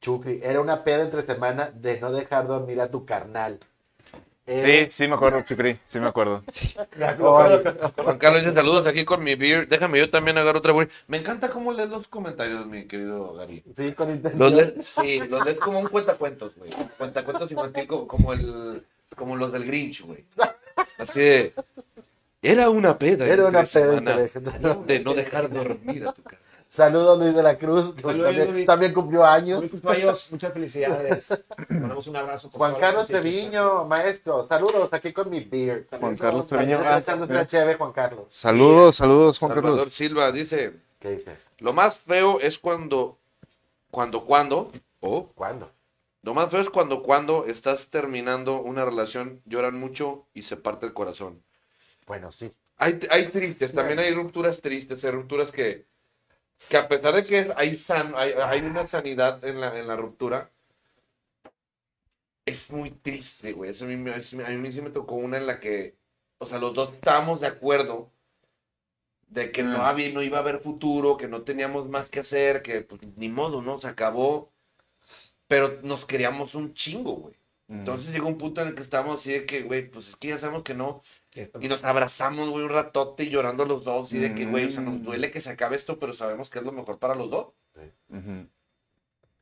Chucri, era una peda entre semana de no dejar dormir a tu carnal. Sí, Eh, sí me acuerdo, Chucri, sí me acuerdo. Juan Carlos dice saludos aquí con mi beer. Déjame yo también agarrar otra beer. Me encanta cómo lees los comentarios, mi querido Gary. sí, con Los intención. lees, sí, los lees como un cuentacuentos, güey. Cuentacuentos infantil como, como el, como los del Grinch, güey. Así de, Era una peda. Era una peda semana De no dejar dormir a tu casa. Saludos Luis de la Cruz, que Saludos, también, Luis. también cumplió años. Cumpleaños, muchas felicidades. Mandamos un abrazo. por Juan Carlos Treviño, maestro, saludos aquí con mi beer. Juan Carlos Treviño. Mañana echando una chévere, Juan Carlos. Saludos, saludos, Juan Salvador Carlos. Silva dice: ¿Qué dice? Lo más feo es cuando, cuando, cuando, o ¿Cuándo? lo más feo es cuando, cuando estás terminando una relación, lloran mucho y se parte el corazón. Bueno, sí. Hay, hay tristes, también hay rupturas tristes, hay rupturas que, que a pesar de que hay, san, hay, hay una sanidad en la, en la ruptura, es muy triste, güey. Eso a, mí, a mí sí me tocó una en la que, o sea, los dos estábamos de acuerdo de que no, Ah. había, no iba a haber futuro, que no teníamos más que hacer, que pues, ni modo, ¿no? Se acabó. Pero nos queríamos un chingo, güey. Entonces llegó un punto en el que estábamos así de que, güey, pues es que ya sabemos que no. Y nos abrazamos, güey, un ratote y llorando los dos. Y de que, güey, o sea, nos duele que se acabe esto, pero sabemos que es lo mejor para los dos.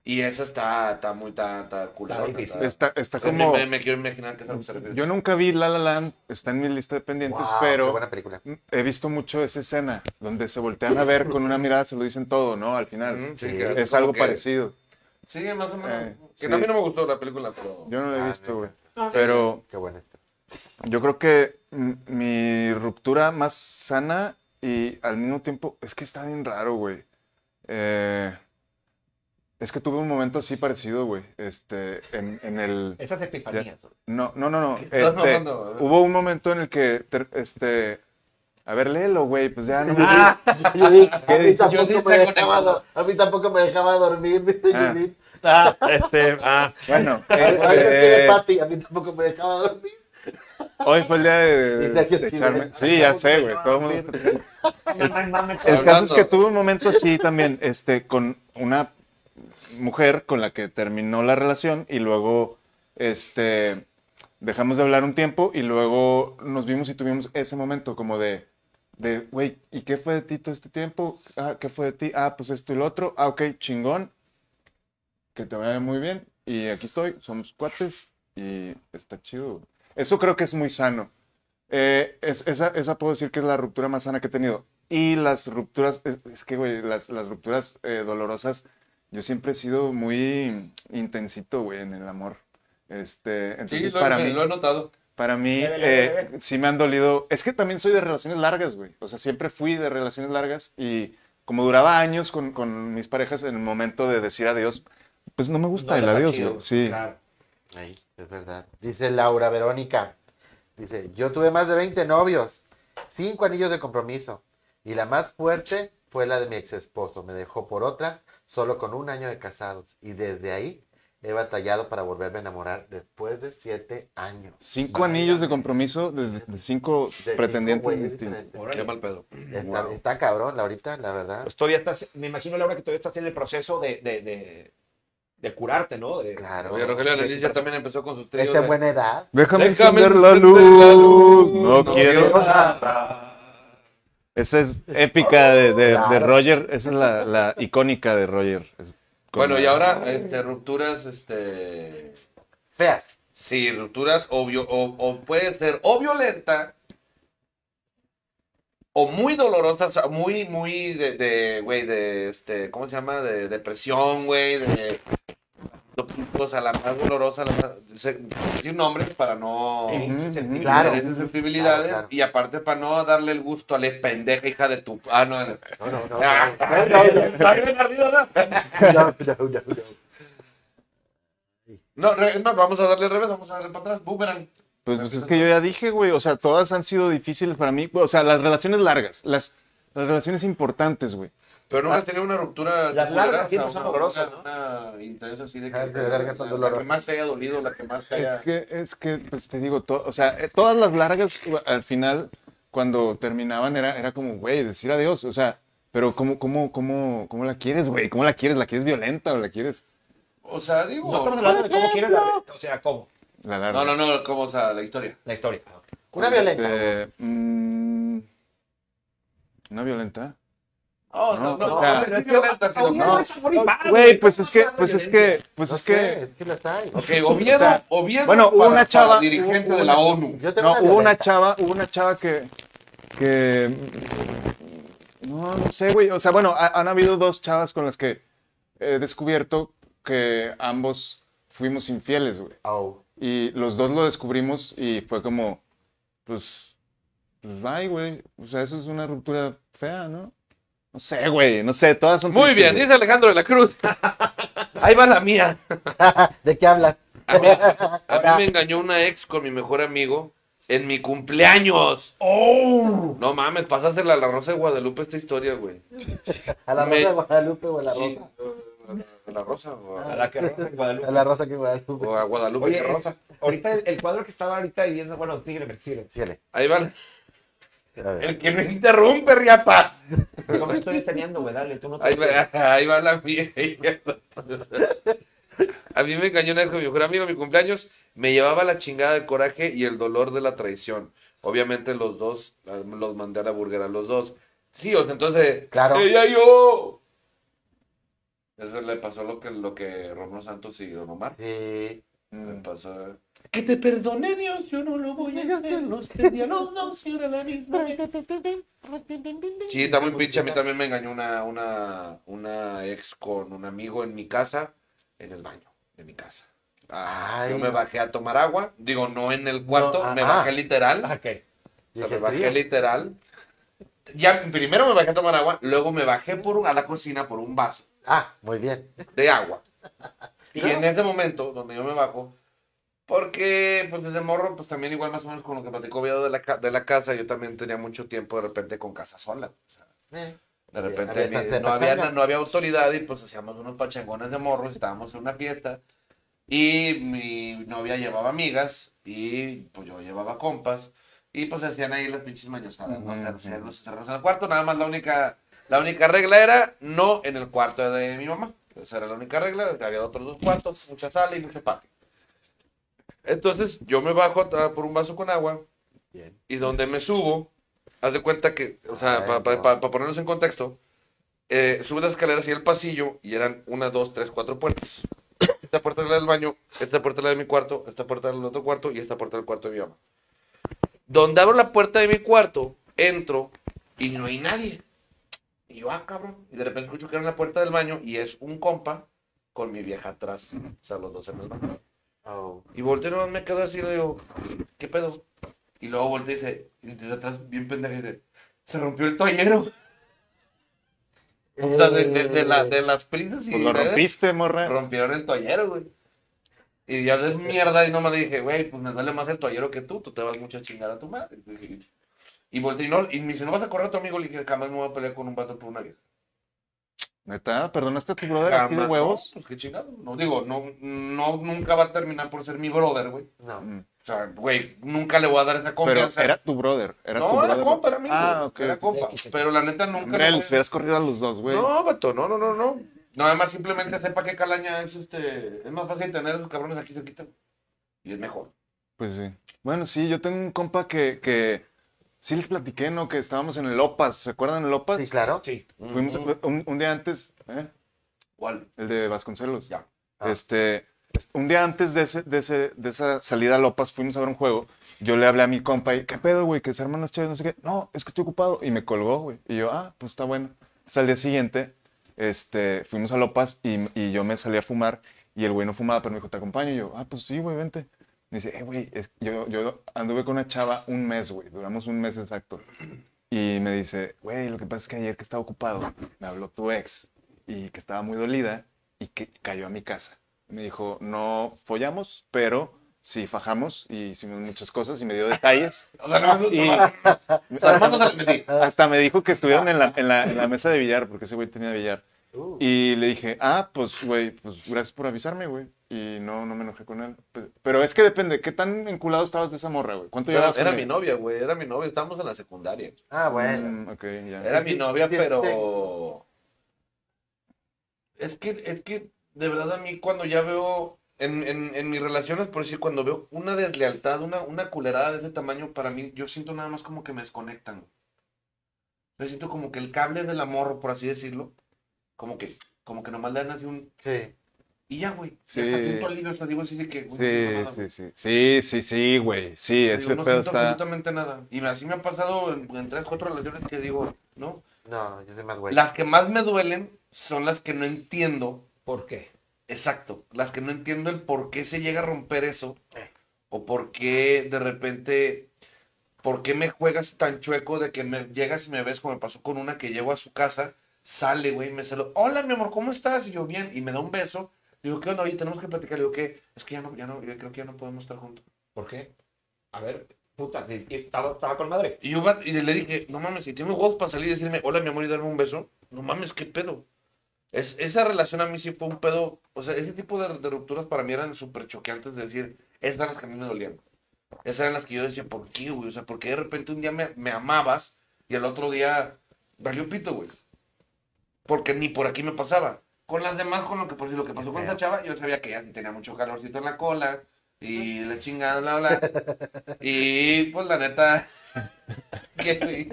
Y esa está, está muy, está, está culera, Está. Está, como. me, me quiero imaginar que es a lo que se refiere. Yo nunca vi La La Land, está en mi lista de pendientes, Wow, qué pero buena película. he visto mucho esa escena donde se voltean a ver con una mirada, se lo dicen todo, ¿no? Al final. Ujú, sí, Es algo que- parecido. Sí, más o menos. Eh, que sí. a mí no me gustó la película, pero... Yo no lo he Ah, visto, güey. neta. Pero Qué buena. yo creo que mm, mi ruptura más sana y al mismo tiempo, es que está bien raro, güey. Eh, es que tuve un momento así parecido, güey. Este, en, en el... Esas epifanías. No, no, no, no. ¿Qué estás este, hubo un momento en el que, ter- este... A ver, léelo, güey, pues ya no me... Judith, a, mí dice? tampoco Judith me dejaba, a mí tampoco me dejaba dormir, dice Ah. Judith. Ah, este, ah. Bueno, A ver, eh, eh, a mí tampoco me dejaba dormir. Hoy fue el día de, de- echarme... Sí, ya sé, güey. Todo el mundo... El caso Hablando. es que tuve un momento así también, este, con una mujer con la que terminó la relación y luego, este, dejamos de hablar un tiempo y luego nos vimos y tuvimos ese momento como de, de, güey, ¿y qué fue de ti todo este tiempo? Ah, ¿qué fue de ti? Ah, pues esto y lo otro. Ah, ok, chingón. Que te vaya muy bien. Y aquí estoy, somos cuates y está chido. Eso creo que es muy sano. Eh, es- esa, esa puedo decir que es la ruptura más sana que he tenido. Y las rupturas, es, es que, güey, las, las rupturas eh, dolorosas, yo siempre he sido muy intensito, güey, en el amor. Este, Sí, entonces, lo, para me- mí, lo he notado. para mí, eh, sí me han dolido. Es que también soy de relaciones largas, güey. O sea, siempre fui de relaciones largas y como duraba años con, con mis parejas en el momento de decir adiós, pues no me gusta No, el adiós, güey. Sí. claro. Ahí, es verdad. Dice Laura Verónica. Dice, yo tuve más de 20 novios, cinco anillos de compromiso. Y la más fuerte fue la de mi ex esposo. Me dejó por otra, solo con un año de casados. Y desde ahí he batallado para volverme a enamorar después de siete años. Cinco anillos de compromiso de, de- de cinco De pretendientes cinco distintos. Qué mal pedo. Está, está cabrón, Laurita, la verdad. Pues todavía estás, me imagino, Laura, que todavía estás en el proceso de, de, de, curarte, ¿no? De- Claro. Oye, Rogelio Anelís ya también empezó con sus tríos. Está en de- buena edad. Déjame, Déjame encender la luz. la luz, No, no quiero nada. Esa es épica de, de- de. Roger. Esa es la, la icónica de Roger. Con Bueno, la- y ahora, este, rupturas, este... Feas. Sí, rupturas o, vio- o, o puede ser o violenta o muy dolorosa, o sea, muy, muy de, de, güey, de, este, ¿cómo se llama? De depresión, güey, de... O sea, la más dolorosa, la más... Decir nombres para no... Ujú. Claro. tener sensibilidades Claro, claro. y aparte para no darle el gusto a la pendeja hija de tu... Ah, no, no. No, no, no. Ah, no, no, no, ¿no? no, no, no, no. No, re- más, vamos a darle al revés, vamos a darle para atrás, boomerang. Pues, pues es que yo ya dije, güey. O sea, todas han sido difíciles para mí. O sea, las relaciones largas. Las, las relaciones importantes, güey. Pero nunca has tenido una ruptura. Las largas siempre son una- dolorosas, una- Una intensa así de que. Ah, las largas son la- que más te haya dolido, la que más te haya. Es que, es que, pues te digo, o sea, eh, todas las largas, al final, cuando terminaban, era, era como, güey, decir adiós. O sea, pero ¿cómo, cómo, cómo, cómo la quieres, güey? ¿Cómo la quieres? ¿La quieres violenta o la quieres O sea, digo. No estamos hablando de cómo quieres la... O sea, ¿cómo? La larga? No, no, no, como, o sea, la historia. La historia. Una violenta. Eh, mm, ¿Una violenta? Oh, no, no, No, no, no, es violenta, sino no. Güey, pues es que, pues es que, pues No es que, es que las hay. Ok, Oviedo, Oviedo bueno, hubo una chava- dirigente de la ONU. No, hubo una chava, hubo una chava que, que no, no sé, güey. O sea, bueno, ha- han habido dos chavas con las que he descubierto que ambos fuimos infieles, güey. Oh. Y los dos lo descubrimos y fue como, pues, pues bye, güey. O sea, eso es una ruptura fea, ¿no? No sé, güey, no sé, todas son Muy bien, dice Alejandro de la Cruz. Ahí va la mía. ¿De qué hablas? A mí, a mí me engañó una ex con mi mejor amigo en mi cumpleaños. ¡Oh! No mames, pásasela a la Rosa de Guadalupe esta historia, güey. ¿A la Me- Rosa de Guadalupe o a la Sí, Rosa? ¿A la Rosa o A a, la que Rosa de Guadalupe. A la Rosa que Guadalupe. o a Guadalupe Oye, que Rosa? ahorita el, el cuadro que estaba ahorita viendo, bueno, sígueme, sígueme. Síguele. Ahí va. la- A ver. El que me interrumpe, riata. Yo me estoy deteniendo, güey, dale, tú no te... Ahí va, ahí va la mía. A mí me engañó una vez con mi mejor amigo mi cumpleaños. Me llevaba la chingada del coraje y el dolor de la traición. Obviamente los dos, los mandé a la burger a los dos. Sí, o sea, entonces, Claro. ella y yo. Eso le pasó lo que, lo que Romero Santos y Don Omar. Sí. Le pasó. Que te perdone Dios, yo no lo voy a hacer. Los dos y ahora la misma. Sí, está muy pinche. A mí también me engañó una, una, una ex con un amigo en mi casa, en el baño de mi casa. Ay. Yo me bajé a tomar agua, digo, no en el cuarto, No, me ajá. bajé literal. Ah, ok. O sea, me bajé literal. Ya, primero me bajé a tomar agua, luego me bajé por un- a la cocina por un vaso Ah, muy bien. de agua. Y en ese momento, donde yo me bajo, porque pues desde morro, pues también igual más o menos con lo que platicó Viedo de la, de la casa, yo también tenía mucho tiempo de repente con casa sola. O sea, Eh. de Había- repente había de no, había, pachanga. no había autoridad y pues hacíamos unos pachangones de morros, estábamos en una fiesta y mi novia llevaba amigas y pues yo llevaba compas y pues hacían ahí las pinches mañosadas, ¿no? O sea, encerramos en el cuarto, nada más la única, la única regla era no en el cuarto de mi mamá. Esa era la única regla, había otros dos cuartos, mucha sala y mucho patio. Entonces yo me bajo a- por un vaso con agua Bien. y donde me subo, haz de cuenta que, o sea, para no. ponernos en contexto, eh, sube las escaleras y el pasillo y eran una, dos, tres, cuatro puertas. Esta puerta es la del baño, esta puerta es la de mi cuarto, esta puerta es la del otro cuarto y esta puerta es el cuarto de mi mamá. Donde abro la puerta de mi cuarto, entro y no hay nadie. Y yo, ah, cabrón. Y de repente escucho que era en la puerta del baño y es un compa con mi vieja atrás. O sea, los dos en el baño. Oh. Y volteo y nomás me quedo así y le digo, ¿qué pedo? Y luego volteé y dice, y desde atrás, bien pendeja, y dice, se rompió el toallero. O sea, de, de- de la- de las prisas y Pues lo rompiste, morra. rompieron el toallero, güey. Y ya de mierda y nomás le dije, güey, pues me duele más el toallero que tú, tú te vas mucho a chingar a tu madre. Y, volteé y, no, y me dice, ¿no vas a correr a tu amigo? Le dije, jamás me voy a pelear con un vato por una vieja. Neta, ¿perdonaste a tu brother así de huevos? no, pues qué chingado. No digo, no, no, nunca va a terminar por ser mi brother, güey. No. Mm. O sea, güey, nunca le voy a dar esa Pero confianza. era tu brother. Era tu no, era brother. compa, era amigo. Ah, ok. Era compa. Pero la neta nunca. Hombre, le les voy- hubieras corrido a los dos, güey. No, vato, no, no, no, no. No, además simplemente sepa que Calaña es este. Es más fácil tener a esos cabrones aquí cerquita. Y es mejor. Pues sí. Bueno, sí, yo tengo un compa que, que sí les platiqué, ¿no? Que estábamos en el Opas. ¿Se acuerdan del Opas? Sí, claro. Sí. Fuimos Ujú. un, un día antes, ¿eh? ¿Cuál? el de Vasconcelos. Ya. Ah. Este, est- un día antes de, ese, de, ese, de esa salida a Lopas, fuimos a ver un juego. Yo le hablé a mi compa y, ¿qué pedo, güey? Que se arman las chaves, no sé qué. No, es que estoy ocupado. Y me colgó, güey. Y yo, ah, pues está bueno. Entonces, al día siguiente, este, fuimos a Lopas y, y yo me salí a fumar. Y el güey no fumaba, pero me dijo, ¿te acompaño? Y yo, ah, pues sí, güey, vente. Me dice, eh, güey, yo, yo anduve con una chava un mes, güey. Duramos un mes exacto. Y me dice, güey, lo que pasa es que ayer que estaba ocupado, me habló tu ex y que estaba muy dolida y que cayó a mi casa. Me dijo, no follamos, pero sí fajamos y hicimos muchas cosas y me dio detalles. Y hasta me dijo que estuvieron en la, en la- en la mesa de billar, porque ese güey tenía billar. Uh. Y le dije, ah, pues, güey, pues gracias por avisarme, güey. Y no, no me enojé con él. Pe- Pero es que depende, ¿qué tan enculado estabas de esa morra, güey? ¿Cuánto Era, llevabas era mi novia, güey. Era mi novia. Estábamos en la secundaria. Ah, bueno. Mm, ok, ya. Era mi novia, sí, pero. Es que, es que, de verdad, a mí cuando ya veo. En, en, en mis relaciones, por decir, cuando veo una deslealtad, una, una culerada de ese tamaño, para mí, yo siento nada más como que me desconectan. Yo siento como que el cable del amor, por así decirlo, como que, como que nomás le dan así un. Sí. Y ya, güey. Sí. Hasta alivio, hasta digo así de que. güey, Sí, nada, sí, güey. sí. Sí, sí, sí, güey. Sí, Digo, ese no pedo siento está. absolutamente nada. Y así me ha pasado en, en tres, cuatro relaciones que digo, ¿no? No, yo soy más güey. Las que más me duelen son las que no entiendo ¿Por qué? Exacto. Las que no entiendo el por qué se llega a romper eso. O por qué de repente. ¿Por qué me juegas tan chueco de que me llegas y me ves como me pasó con una que llego a su casa, sale, güey, me saluda. Hola, mi amor, ¿cómo estás? Y yo, bien. Y me da un beso. Digo, ¿qué onda? Oye, tenemos que platicar. Digo, ¿qué? Es que ya no, ya no, yo creo que ya no podemos estar juntos. ¿Por qué? A ver, puta, sí, estaba, estaba con madre. Y yo y le dije, no mames, si tienes huevos para salir y decirme, hola, mi amor, y darme un beso, no mames, qué pedo. Es, esa relación a mí sí fue un pedo, o sea, ese tipo de, de rupturas para mí eran súper choqueantes de decir, esas eran las que a mí me dolían. Esas eran las que yo decía, ¿por qué, güey? O sea, porque de repente un día me, me amabas y el otro día valió pito, güey. Porque ni por aquí me pasaba. Con las demás, con lo que, por si lo que pasó con esta chava, yo sabía que ella tenía mucho calorcito en la cola y la chingada, bla, bla. Y pues la neta, ¿qué, güey?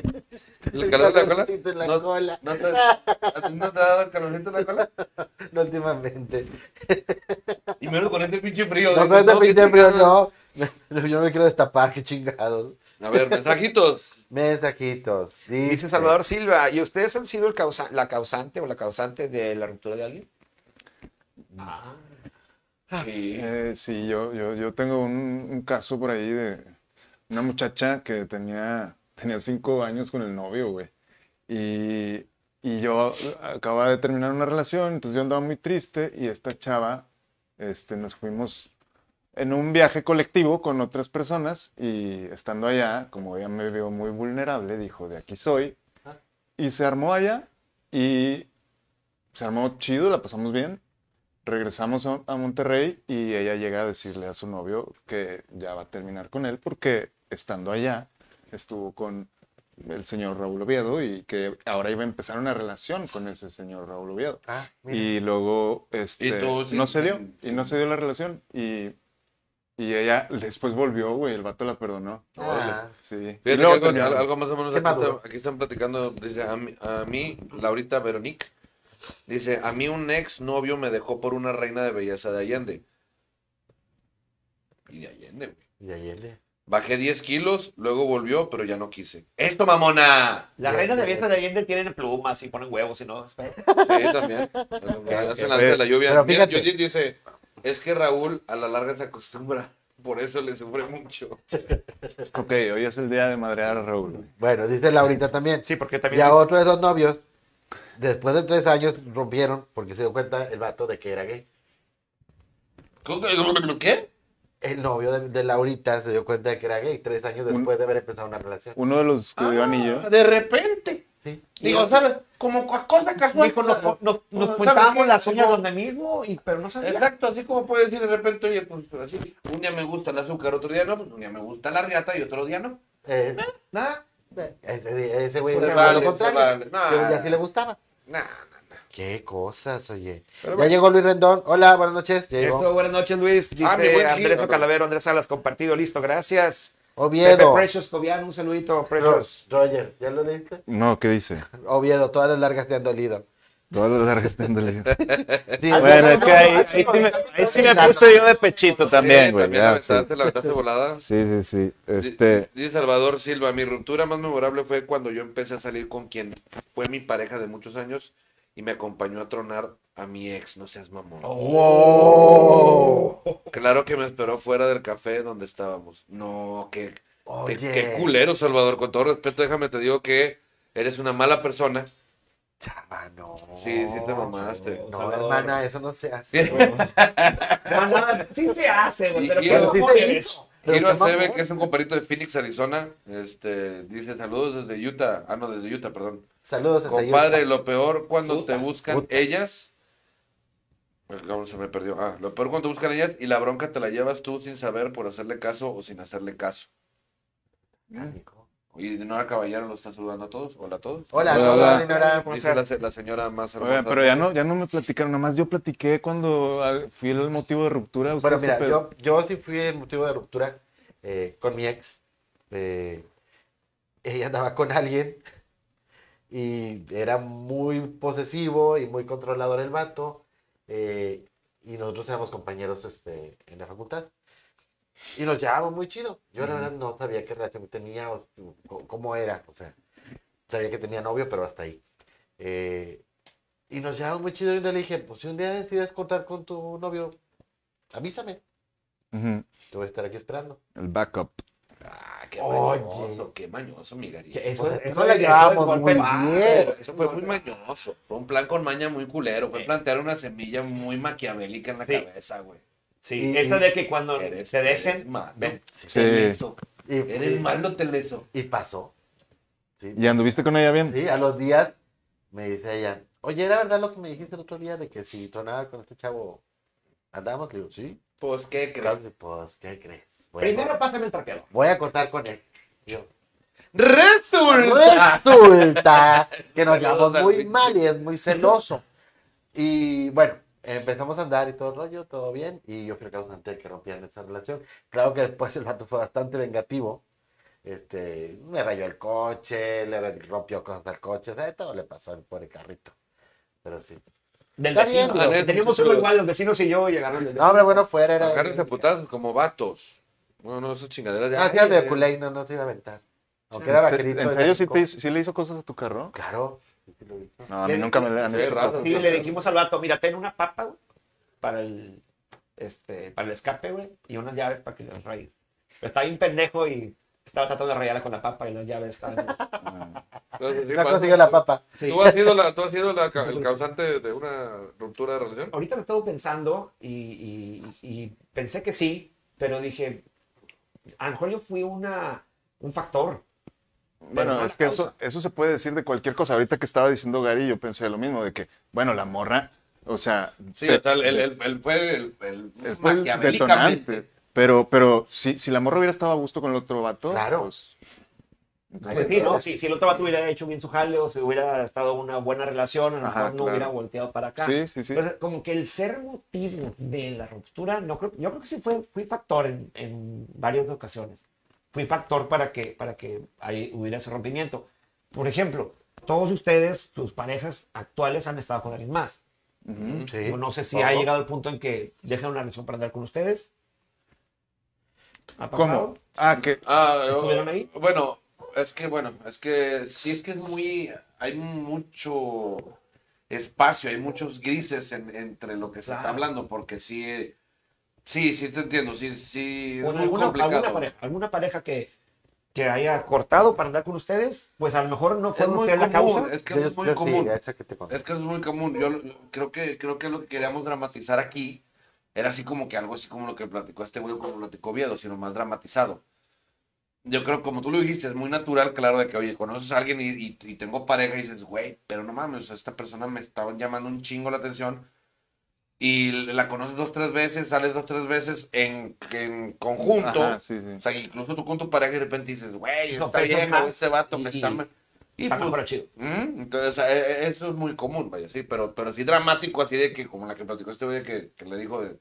¿El calor de la cola? Calorcito en la ¿No, cola. ¿no te, ¿A ti no te ha dado calorcito en la cola? No últimamente. Y menos con este pinche frío. No, ¿no? con este pinche frío no. Yo no me quiero destapar, qué chingados. A ver, mensajitos. Mensajitos. Dice Salvador Silva, ¿y ustedes han sido el causa- la causante o la causante de la ruptura de alguien? Sí. Eh, sí, yo, yo, yo tengo un, un caso por ahí de una muchacha que tenía, tenía cinco años con el novio, güey. Y, y yo acababa de terminar una relación, entonces yo andaba muy triste y esta chava, este, nos fuimos en un viaje colectivo con otras personas y estando allá, como ella me vio muy vulnerable, dijo, de aquí soy. Y se armó allá y se armó chido, la pasamos bien. Regresamos a, a Monterrey y ella llega a decirle a su novio que ya va a terminar con él porque estando allá estuvo con el señor Raúl Oviedo y que ahora iba a empezar una relación con ese señor Raúl Oviedo. Ah, mira. Y luego este, Y no se dio, y no se dio la relación. Y, y ella después volvió, güey, el vato la perdonó. Ah. Sí. Y luego algo, más o menos aquí, está- aquí están platicando, dice, a mí, a mí, Laurita Veronique, dice, a mí un ex novio me dejó por una reina de belleza de Allende. Y de Allende, güey. Y Allende. Bajé 10 kilos, luego volvió, pero ya no quise. ¡Esto, mamona! La Ya, reina de ya. belleza de Allende tienen plumas y ponen huevos y no. Sí, también. Hacen la de la lluvia. Pero Mira, fíjate. Dice, es que Raúl a la larga se acostumbra, por eso le sufre mucho. Ok, hoy es el día de madrear a Raúl. Bueno, dice Laurita también. Sí, porque Y también. a otro de esos novios, después de tres años, rompieron porque se dio cuenta el vato de que era gay. ¿Qué? El novio de, de Laurita se dio cuenta de que era gay tres años después de haber empezado una relación. Uno de los que dio anillo. De repente. Sí. Digo, ¿sabes? Como cosa casual. Dijo, nos, nos, nos ¿Sabes pintábamos qué? las uñas donde mismo, y, pero no sabía. Exacto, así como puede decir de repente, oye, pues así, un día me gusta el azúcar, otro día no, pues un día me gusta la riata y otro día no. Eh, Nada. ese, día- ese güey Se fue vale, lo se contrario. vale. No. Pero ya sí le gustaba. Nah, Qué cosas, oye. Pero ya bueno. llegó Luis Rendón. Hola, buenas noches. Ya llegó. Esto, buenas noches, Luis. Dice Ah, mi buen Andrés Gil. Calavero, Andrés Salas, compartido, listo, gracias. Pepe Oviedo. Precious Cobian, un saludito, Precious. Roger, ¿ya lo leíste? No, ¿qué dice? Oviedo, todas las largas te han dolido. Todas las largas están doliendo. Sí, Bueno, es que ahí, ahí sí me, ahí sí me puse yo de pechito también, güey. La sí. aventaste, la aventaste volada. Sí, sí, sí. Este, Dice Salvador Silva, mi ruptura más memorable fue cuando yo empecé a salir con quien fue mi pareja de muchos años y me acompañó a tronar a mi ex, no seas mamón. Claro que me esperó fuera del café donde estábamos. No, qué, qué, Oye. qué culero, Salvador. Con todo respeto, déjame te digo que eres una mala persona. Chava, no. Sí, sí te mamaste. No, Salvador. hermana, eso no se hace. güey. No, no, sí se hace, güey, Y- pero y- ¿cómo sí mamón. Acebe, que es un comparito de Phoenix, Arizona, este, dice saludos desde Utah. Ah, no, desde Utah, perdón. Saludos hasta Compadre, Utah. lo peor cuando te buscan ellas. Se me perdió. Ah, lo peor cuando te buscan ellas y la bronca te la llevas tú sin saber por hacerle caso o sin hacerle caso. Y de Nora Caballero lo está saludando a todos. Hola a todos. Hola, Hola, ¿cómo Dice la, se- la señora más hermosa. oigan, pero ya no, ya no me platicaron, nomás yo platiqué cuando fui el motivo de ruptura. Bueno, ¿ustedes mira, yo, yo sí fui el motivo de ruptura eh, con mi ex. Eh, ella andaba con alguien y era muy posesivo y muy controlador el vato. eh, y nosotros éramos compañeros este, en la facultad. Y nos llevábamos muy chido. Yo la verdad no sabía qué relación tenía o cómo era. O sea, sabía que tenía novio, pero hasta ahí. Eh, y nos llevábamos muy chido y yo le dije, pues si un día decides cortar con tu novio, avísame. Te voy a estar aquí esperando. El backup. Ah, qué Oye. mañoso, qué mañoso, mi Eso, Pues, eso la eso golpe muy bien. Eso fue muy mañoso. Fue un plan con maña muy culero. Fue plantear una semilla muy maquiavélica en la Sí. cabeza, güey. Sí, Y- eso de que cuando Eres- se eres dejen, malo. ven. Sí. Teleso. Y, Eres y- malo, Teleso. y pasó. Sí. ¿Y anduviste con ella bien? Sí, a los días me dice ella, oye, ¿era verdad lo que me dijiste el otro día de que si tronaba con este chavo andamos? Le digo, sí. Pues, ¿qué crees? Claro, pues, ¿qué crees? Voy a- Primero pásame el trapeador. voy a cortar con él. Yo, ¡Resulta! Resulta que nos llevamos muy mal y es muy celoso. Y bueno, empezamos a andar y todo el rollo, todo bien. Y yo creo que de que rompieran esa relación. Claro que después el vato fue bastante vengativo. Este, me rayó el coche, le rompió cosas al coche, o sea, de todo le pasó al pobre carrito. Pero sí. Del Está bien, vecino. güey. Teníamos uno igual, los vecinos y yo, y agarraron el No, hombre, bueno, fuera era. Agárrense a putazos como vatos. No, no, esas chingaderas de. Ah, sí, el de ay, Culey no, no se iba a aventar. Aunque era ¿Te- vaquerito. ¿En serio sí, rico. te hizo- sí le hizo cosas a tu carro? Claro. Sí, lo. No, a mí Le- nunca me hecho raro. cosas. Sí, le dijimos al vato, mira, ten una papa, güey, para el, este, para el escape, güey, y unas llaves para que las rayes. Pero estaba bien pendejo y estaba tratando de rayarla con la papa y las llaves estaban... No pasa. consiguió la papa. Sí. ¿Tú has sido, la, tú has sido la el causante de una ruptura de relación? Ahorita lo estaba pensando y, y- y pensé que sí, pero dije, a lo mejor yo fui una, un factor. Bueno, es que causa. eso, eso se puede decir de cualquier cosa. Ahorita que estaba diciendo Gary, yo pensé lo mismo, de que, bueno, la morra, o sea, Sí, te- o sea, el, el, el- el- fue el, el, él fue el detonante. Pero, pero si, si la morra hubiera estado a gusto con el otro vato, Claro. pues, Pues sí, ¿no? Si, si el otro vato hubiera hecho bien su jale o si hubiera estado una buena relación, a lo mejor no claro. hubiera volteado para acá. sí, sí, sí. Entonces, como que el ser motivo de la ruptura, no creo, yo creo que sí fue, fui factor en, en varias ocasiones. Fui factor para que, para que ahí hubiera ese rompimiento. Por ejemplo, todos ustedes, sus parejas actuales han estado con alguien más. Ujú. Sí. Yo no sé si Todo. ha llegado el punto en que dejan una relación para andar con ustedes. ¿Ha pasado? ¿Cómo? Ah, que, Ah, ¿Estuvieron ahí? Bueno, es que, bueno, es que sí es que es muy, hay mucho espacio, hay muchos grises en- entre lo que se está Claro. hablando, porque sí, sí, sí te entiendo, sí, sí, es ¿O muy alguna, complicado. alguna pareja, alguna pareja que, que haya cortado para andar con ustedes, pues a lo mejor no Es fue muy usted la común, causa. es que Yo- es muy yo común. que te. Es que es muy común. Yo, yo creo que creo que lo que queríamos dramatizar aquí era así como que algo así como lo que platicó este güey, como lo platicó Viedo, sino más dramatizado. Yo creo, como tú lo dijiste, es muy natural, claro, de que, oye, conoces a alguien y, y- y tengo pareja y dices, güey, pero no mames, o sea, esta persona me estaba llamando un chingo la atención y la conoces dos, tres veces, sales dos, tres veces en, en conjunto. Ajá, sí, sí. O sea, incluso tú con tu pareja y de repente dices, güey, No, está bien, güey, ese vato me está... y- y Está pues, mejor chido. ¿Mm? Entonces, o sea, e- e- eso es muy común, vaya, sí, pero, pero sí dramático, así de que, como la que platicó este güey, que, que le dijo de.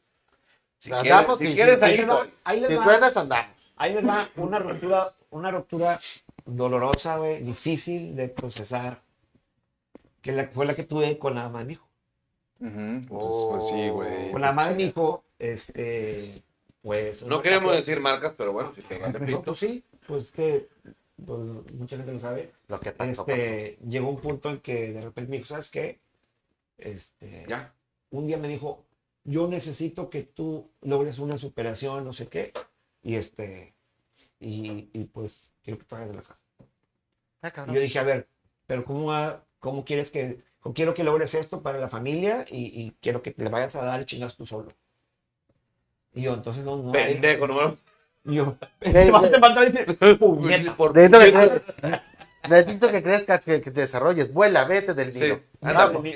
Si Andamos, quieres, si quieres ahí, Ahí va- ahí les Si va- andamos. Ahí les va una ruptura, una ruptura dolorosa, güey, difícil de procesar, que la, fue la que tuve con la mamá de mi hijo. Ujú, pues, pues sí, güey. Con la mamá de mi hijo, este, pues... No queremos ocasión- decir marcas, pero bueno, si te No, pito. pues sí, pues que pues, mucha gente lo sabe. Lo que pasó. Este, llegó un punto en que de repente me dijo, ¿sabes qué? Este, Ya. un día me dijo, yo necesito que tú logres una superación, no sé qué, y este, y, y pues quiero que te vayas de la casa. Ah, yo dije, a ver, pero ¿cómo, va- cómo quieres que, quiero que logres esto para la familia y, y quiero que te vayas a dar y chingas tú solo? Y yo, entonces no, no. Pendejo, no Y yo, te vas a. Por Necesito que, crezcas- que te desarrolles. Vuela, vete del Sí. nido.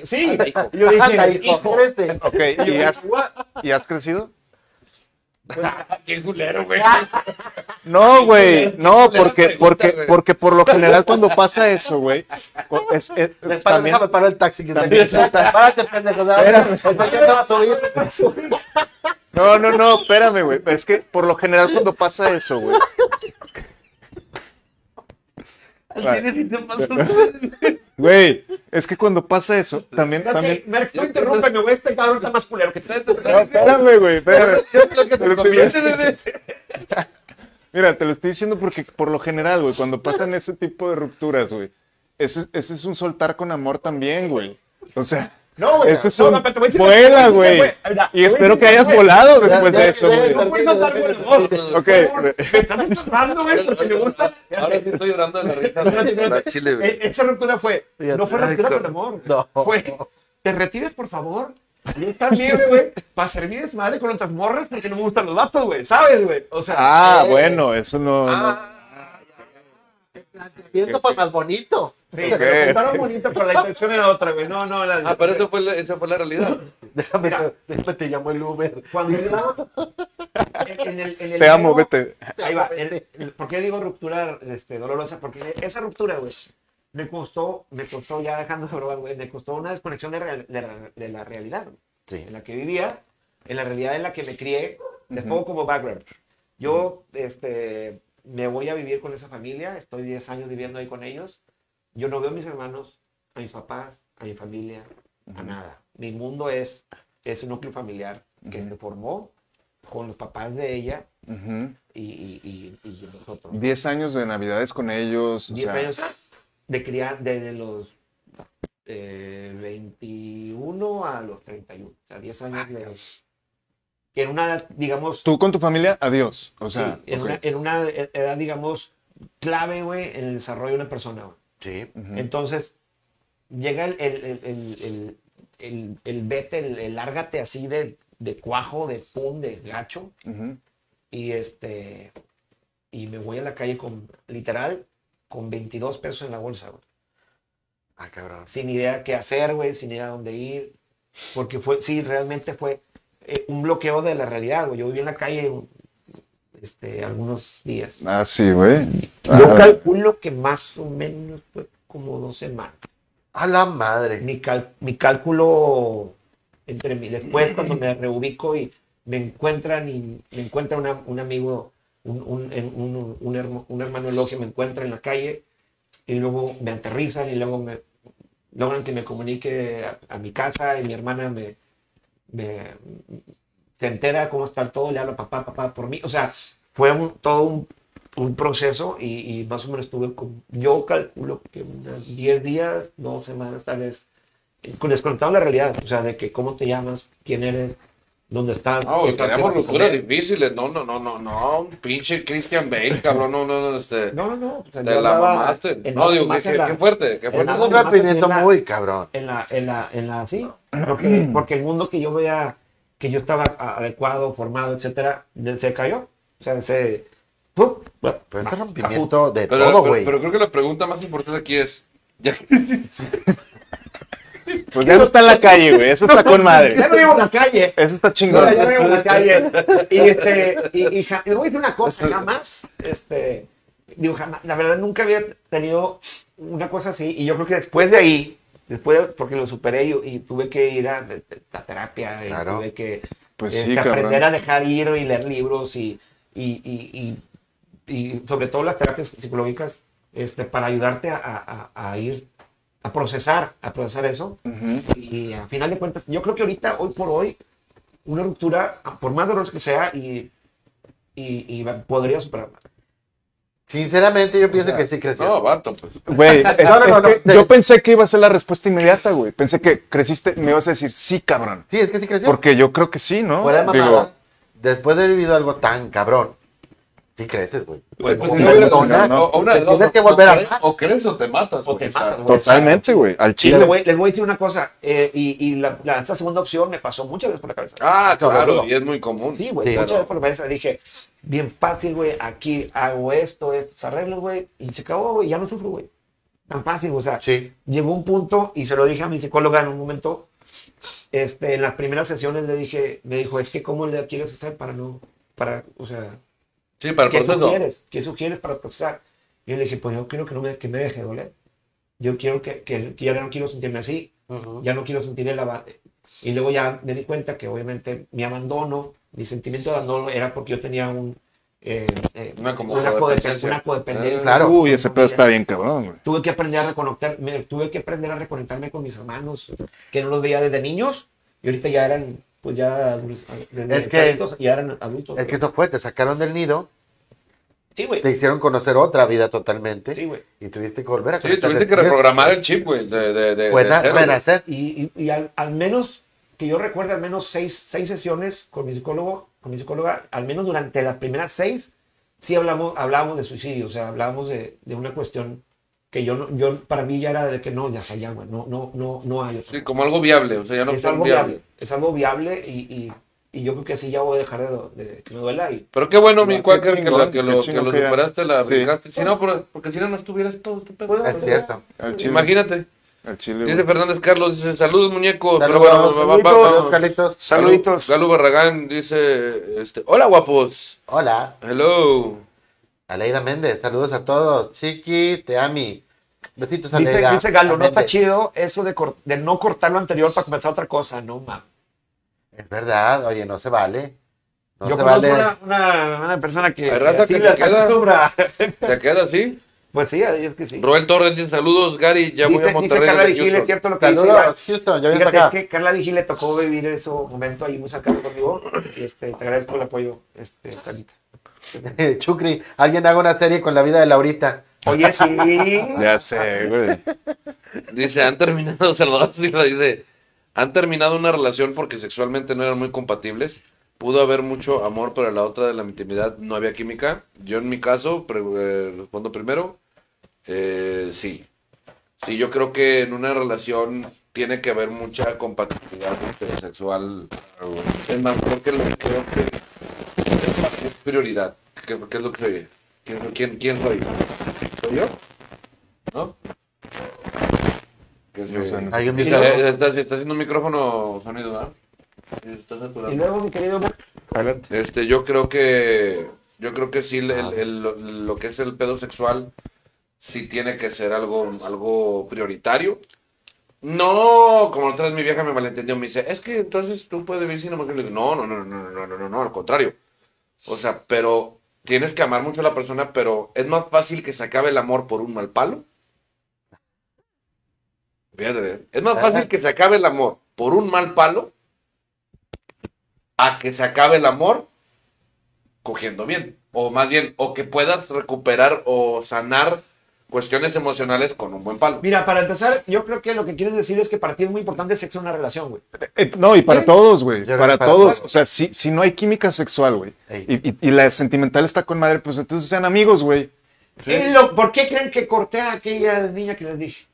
Sí, hijo. y yo dije, Anda, hijo, hijo, crece. Ok, ¿y has, ¿y has crecido? Qué culero, güey. No, güey, no, porque, porque, porque por lo general cuando pasa eso, güey, es, es- Déjame, también, déjame parar el taxi. Que también- Párate, pendejo. No, no, no, espérame, güey, es que por lo general cuando pasa eso, güey, Güey, es que cuando pasa eso, también, también. Merck, no interrúmpeme, güey. Este cabrón está más culero que tú. No, espérame, güey, espérame. Lo que te conviene, bebé. Mira, te lo estoy diciendo porque por lo general, güey, cuando pasan ese tipo de rupturas, güey, ese, ese es un soltar con amor también, güey. O sea, No, güey. ese es no, un no, pero te voy a decir- vuela, güey. Y espero decir, que hayas güey, volado después ya, de eso, ya, güey. No puedes soltar con amor. Ok, Me estás asustando, güey, porque me gusta. Ahora sí estoy llorando de la risa. La chile, güey. Eh, Esa ruptura fue, no fue ruptura con amor. No. Fue, te retires, por favor. Y estar libre, güey, para hacer mi desmadre con otras morras porque no me gustan los vatos, güey. ¿Sabes, güey? O sea, Ah, eh, bueno, eso no. Viento fue más bonito. Sí, pero contaron bonito, pero la intención era otra, güey. No, no, la Ah, pero eso fue la, esa fue la realidad. Déjame, déjame te llamo el Uber. Cuando yo. En, en el, en el Te amo, vete. Ahí va. ¿Por qué digo ruptura este, dolorosa? Porque esa ruptura, güey, me costó, me costó, ya dejando de probar, güey, me costó una desconexión de, real- de la- de la realidad, güey, Sí. en la que vivía, en la realidad en la que me crié. Les pongo como background. Yo, este, me voy a vivir con esa familia, estoy 10 años viviendo ahí con ellos. Yo no veo a mis hermanos, a mis papás, a mi familia, a nada. Mi mundo es, es un núcleo familiar que se formó con los papás de ella Ujú. y, y, y, y nosotros. Diez años de navidades con ellos. o 10 sea, años de criar desde los eh, 21 a los 31. O sea, 10 años de... Que en una, digamos... Tú con tu familia, adiós. O sea, sí, en, una, en una edad, digamos, clave, güey, en el desarrollo de una persona, güey. Sí. Entonces, llega el, el, el, el, el, el- el vete, el, el lárgate así de, de cuajo, de pum, de gacho. Y este. Y me voy a la calle con, literal, con 22 pesos en la bolsa, güey. Ah, cabrón. Sin idea qué hacer, güey, sin idea dónde ir. Porque fue, sí, realmente fue eh, un bloqueo de la realidad, güey. Yo viví en la calle este, algunos días. Ah, sí, güey. Yo Ah, calculo que más o menos fue como dos semanas. A la madre. mi, cal- mi cálculo entre mí. Después, cuando me reubico y me encuentran y me encuentra una- un amigo, un, un, un- un hermo- un hermano de logia, me encuentra en la calle y luego me aterrizan y luego me logran que me comunique a, a mi casa y mi hermana me, me- se entera cómo está todo, le habla papá, papá por mí. O sea, fue un- todo un, un proceso y, más o menos estuve con, yo calculo que unas 10 días, dos semanas tal vez, eh, con desconectado de la realidad, o sea, de que cómo te llamas, quién eres, dónde estás. No, tenemos comer. difíciles. No, no, no, no, no. Un pinche Christian Bale, cabrón. No, no, no. Este, No, no, no. te la mamaste. No, digo, qué, en qué- la- qué fuerte, qué en fuerte. un la- muy cabrón. en la, en la, en la, sí, porque, porque el mundo que yo veía, que yo estaba adecuado, formado, etcétera, se cayó. O sea, se. Pero este Caput. rompimiento de Pero, todo, güey. pero creo que la pregunta más importante aquí es, ¿ya creciste? Pues ya no está en la calle, güey. Eso está con Ya madre. no vivo en la calle. Eso está No, chingón. ya no vivo en la calle. Y, este, y, y ja- voy a decir una cosa, jamás, este, digo, jamás, la verdad nunca había tenido una cosa así. Y yo creo que después de ahí, después, de- porque lo superé y, y tuve que ir a, a terapia, y Claro. tuve que Pues este, sí, aprender a dejar ir y leer libros y, y, y, y, y sobre todo las terapias psicológicas este, para ayudarte a- a- a ir a procesar, a procesar eso. Y a final de cuentas, yo creo que ahorita, hoy por hoy, una ruptura, por más dolorosa que sea, y, y, podría superarla. Sinceramente, yo pienso que sí creció. No, vato, pues. Güey, es- No, no, no, que no. yo pensé que iba a ser la respuesta inmediata, güey. Pensé que creciste, me ibas a decir sí, cabrón. Sí, es que sí creció. Porque yo creo que sí, ¿no? Fuera de mamada, Digo, después de haber vivido algo tan cabrón, sí creces, güey. Pues, Como no persona, o- una de tienes que volver o a crees- O crees o te matas. O te matas, güey. totalmente, güey. Al chile. les voy, les voy a decir una cosa, eh, y, y la, la- esta segunda opción me pasó muchas veces por la cabeza. Ah, claro, y es muy común. Sí, güey, Sí. muchas Claro. veces por la cabeza dije, bien fácil, güey, aquí hago esto, estos arreglos, güey, y se acabó, güey, ya no sufro, güey. Tan fácil, o sea, Sí. llegó un punto, y se lo dije a mi psicóloga en un momento, este, en las primeras sesiones le dije, me dijo, es que cómo le quieres hacer para no, para, o sea, Sí, para el ¿qué proceso. sugieres? ¿Qué sugieres para procesar? Y yo le dije, pues yo quiero que, no me, que me deje de doler. Yo quiero que, que, que ya no quiero sentirme así, Ujú. ya no quiero sentir el aba- Y luego ya me di cuenta que obviamente mi abandono, mi sentimiento de abandono era porque yo tenía un, eh, eh, Una como una, codep- codependencia. una codependencia. Ah, Claro. Uy, ese pedo está bien cabrón, güey. Tuve que aprender a reconectar, me- tuve que aprender a reconectarme con mis hermanos, que no los veía desde niños y ahorita ya eran, pues ya, desde Es que- ya eran adultos. Es que eso fue, te sacaron del nido, sí, güey. te hicieron conocer otra vida totalmente Sí, güey. y tuviste que volver a Sí, tuviste que reprogramar el chip, güey. De, de, de, Fue de. Y, y, y al, al menos, que yo recuerde, al menos seis, seis sesiones con mi psicólogo, con mi psicóloga, al menos durante las primeras seis, sí hablamos, hablábamos de suicidio, o sea, hablábamos de, de una cuestión que yo, no- yo, para mí ya era de que no, ya sabía, güey, no, no, no, no hay otra Sí, como algo viable, o sea, ya no es algo viable. viable. Es algo viable y, y, y yo creo que así ya voy a dejar de, de que me duela. Y, Pero qué bueno, mi cuáquer, que, lo, que, lo, que lo superaste, la Sí. brincaste. Si no, por- porque si no, no estuvieras todo este pedo. Es cierto. Imagínate. Chile, Dice. Fernández Carlos, dice, saludos muñeco. Pero Saludos, bueno, va- va- va- saluditos, Carlitos. Saluditos. Galo Barragán dice, este, hola guapos. Hola, Hello. Aleida Méndez, saludos a todos. Chiqui, te ami. Besitos, dice, Aleida. dice Galo, no está chido eso de, no cortar lo anterior para comenzar otra cosa, no mames. Es verdad, oye, no se vale. No yo se conozco vale. una, una, una persona que, que le se queda. acostumbra. ¿Te queda así? Pues sí, es que sí. Roel Torres dice, saludos Gary, ya voy a Dice, dice Monterrey. Carla Vigil, es Houston". cierto lo que dice. Saludos, Houston, ya Fíjate, para es acá. que Carla Vigil le tocó vivir ese momento ahí muy cercano conmigo. Y este, te agradezco el apoyo, este, Carlita. Chucri, alguien haga una serie con la vida de Laurita. Oye, sí. Ya sé, güey. Dice, han terminado, Salvador Silva dice, han terminado una relación porque sexualmente no eran muy compatibles. Pudo haber mucho amor, pero la otra de la intimidad no había química. Yo en mi caso, pre- eh, respondo primero, eh, sí. Sí, yo creo que en una relación tiene que haber mucha compatibilidad sexual. Es más, creo que, lo, creo que prioridad? ¿Qué, es lo que oye? ¿Quién, quién, quién soy? ¿Soy yo? ¿No? ¿Qué soy? Hay un micrófono. Estás está haciendo un micrófono sonido, ¿verdad? Y luego, mi querido. Adelante. Este, yo creo que. Yo creo que sí, el, el, lo, que es el pedo sexual sí tiene que ser algo, algo prioritario. No, como otra vez mi vieja me malentendió, me dice, es que entonces tú puedes vivir sin mujer. No, no, no, no, no, no, no, no, al contrario. O sea, pero tienes que amar mucho a la persona, pero es más fácil que se acabe el amor por un mal palo. Fíjate, es más fácil que se acabe el amor por un mal palo a que se acabe el amor cogiendo bien. O más bien, o que puedas recuperar o sanar cuestiones emocionales con un buen palo. Mira, para empezar, yo creo que lo que quieres decir es que para ti es muy importante el sexo en una relación, güey. Eh, no, y para Sí. todos, güey. Para, todos. O sea, si, si no hay química sexual, güey. Ey. Y, y- y la sentimental está con madre, pues entonces sean amigos, güey. ¿Qué lo- ¿Por qué creen que corté a aquella niña que les dije?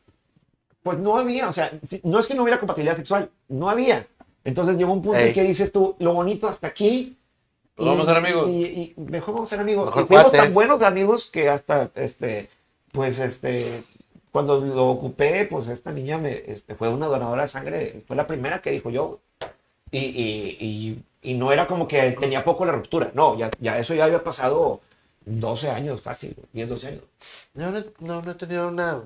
Pues no había, o sea, no es que no hubiera compatibilidad sexual, no había. Entonces llegó un punto en Ey. que dices tú, lo bonito hasta aquí. Pues vamos a ser amigos. Y, y mejor vamos a ser amigos. Mejor y fuimos tan buenos amigos que hasta, este, pues, este, cuando lo ocupé, pues esta niña me, este, fue una donadora de sangre, fue la primera que dijo yo. Y, y, y, y no era como que tenía poco la ruptura, no, ya, ya eso ya había pasado 12 años fácil, 10, 12 años. No, no, no, no he tenido una,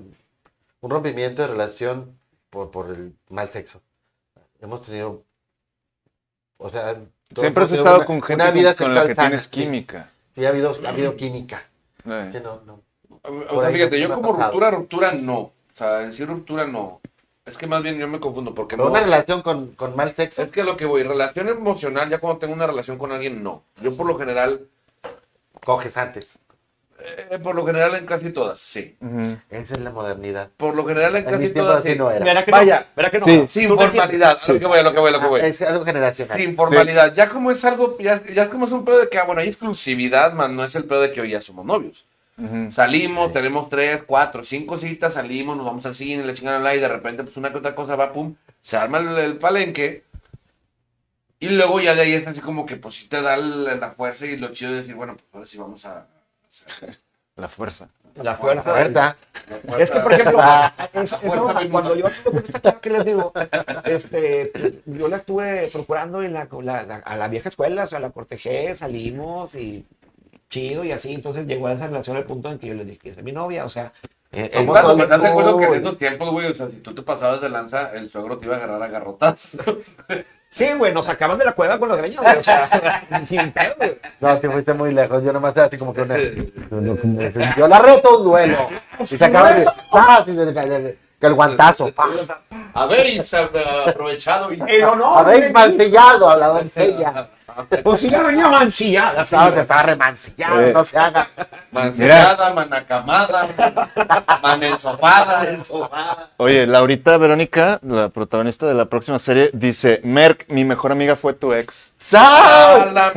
un rompimiento de relación por, por el mal sexo. Hemos tenido, o sea... Siempre has estado una- con gente una con, vida con la sexual que sana, tienes sí. química. Sí, ha habido, ha habido química. Eh. Es que no, no. O sea, fíjate, yo como pasado. ruptura, ruptura no. O sea, en sí ruptura no. Es que más bien yo me confundo porque no. una relación con, con mal sexo, Es que lo que voy, relación emocional, ya cuando tengo una relación con alguien, no. Yo por lo general, coges antes. eh, por lo general en casi todas, sí. Esa es la modernidad. Por lo general en En casi todas, así sí. no era. ¿Verá que Vaya, no? ¿Verá que no? sí. Sin formalidad, a lo que voy, a lo que voy, a lo que voy. Ah, es algo generacional. Sin formalidad, ya como es algo, ya, ya como es un pedo de que, ah, bueno, hay exclusividad, man, no es el pedo de que hoy ya somos novios. Salimos, tenemos tres, cuatro, cinco citas, salimos, nos vamos al cine, le chingan al aire, y de repente, pues una que otra cosa va, pum, se arma el, el palenque. Y luego ya de ahí es así como que, pues sí te da la, la fuerza y lo chido de decir, bueno, pues ahora sí vamos a. La fuerza. La fuerza. Es que, por ejemplo, es- fuerza del cuando yo que les digo, este, pues, yo la estuve procurando en la, la- la- a la vieja escuela, o sea, la cortejé, salimos y chido y así. Entonces llegó a esa relación al punto en que yo le dije que es mi novia, o sea, eh, somos claro, amigos, ¿estás de acuerdo que en esos tiempos, güey, o sea, si tú te pasabas de lanza, el suegro te iba a agarrar a garrotas? Sí, güey, nos sacaban de la cueva con los greños, güey. O sea, sin pedo, güey. No, te fuiste muy lejos. Yo nomás así como que una. Yo la reto un duelo. Y se acaba de. ¡Ah! de- Que el guantazo. pa. Habéis aprovechado y... El honor. Habéis mancillado a la doncella. Pues sí, ya venía mancillada. está remancillado, Eh. no se haga. Mancillada, manacamada, manensopada. Oye, Laurita Verónica, la protagonista de la próxima serie, dice, Merck, mi mejor amiga fue tu ex. ¡Sal! A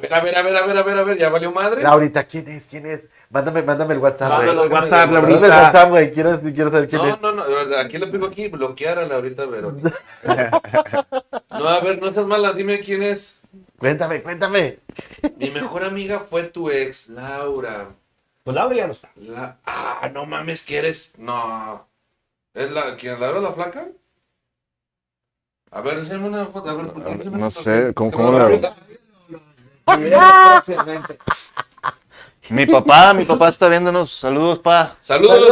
ver, a ver, a ver, a ver, a ver, a ver, ya valió madre. Laurita, ¿quién es? ¿Quién es? Mándame, mándame el WhatsApp, güey. Mándalo al WhatsApp, Mándame el. WhatsApp, güey. Quiero, quiero saber quién No, es. no, no, de verdad, aquí le pico aquí, bloquear a Laurita Verónica. No, a ver, no estás mala, dime quién es. Cuéntame, cuéntame. Mi mejor amiga fue tu ex, Laura. Pues Laura ya no está. La... Ah, no mames, que eres. No. ¿Es la. ¿Quién? ¿Laura la flaca? A ver, enséñame una foto. A ver, ¿por qué Ah, no sé? ¿cómo- cómo la-. Próximamente. Mi papá, mi papá está viéndonos. Saludos, pa. Saludos.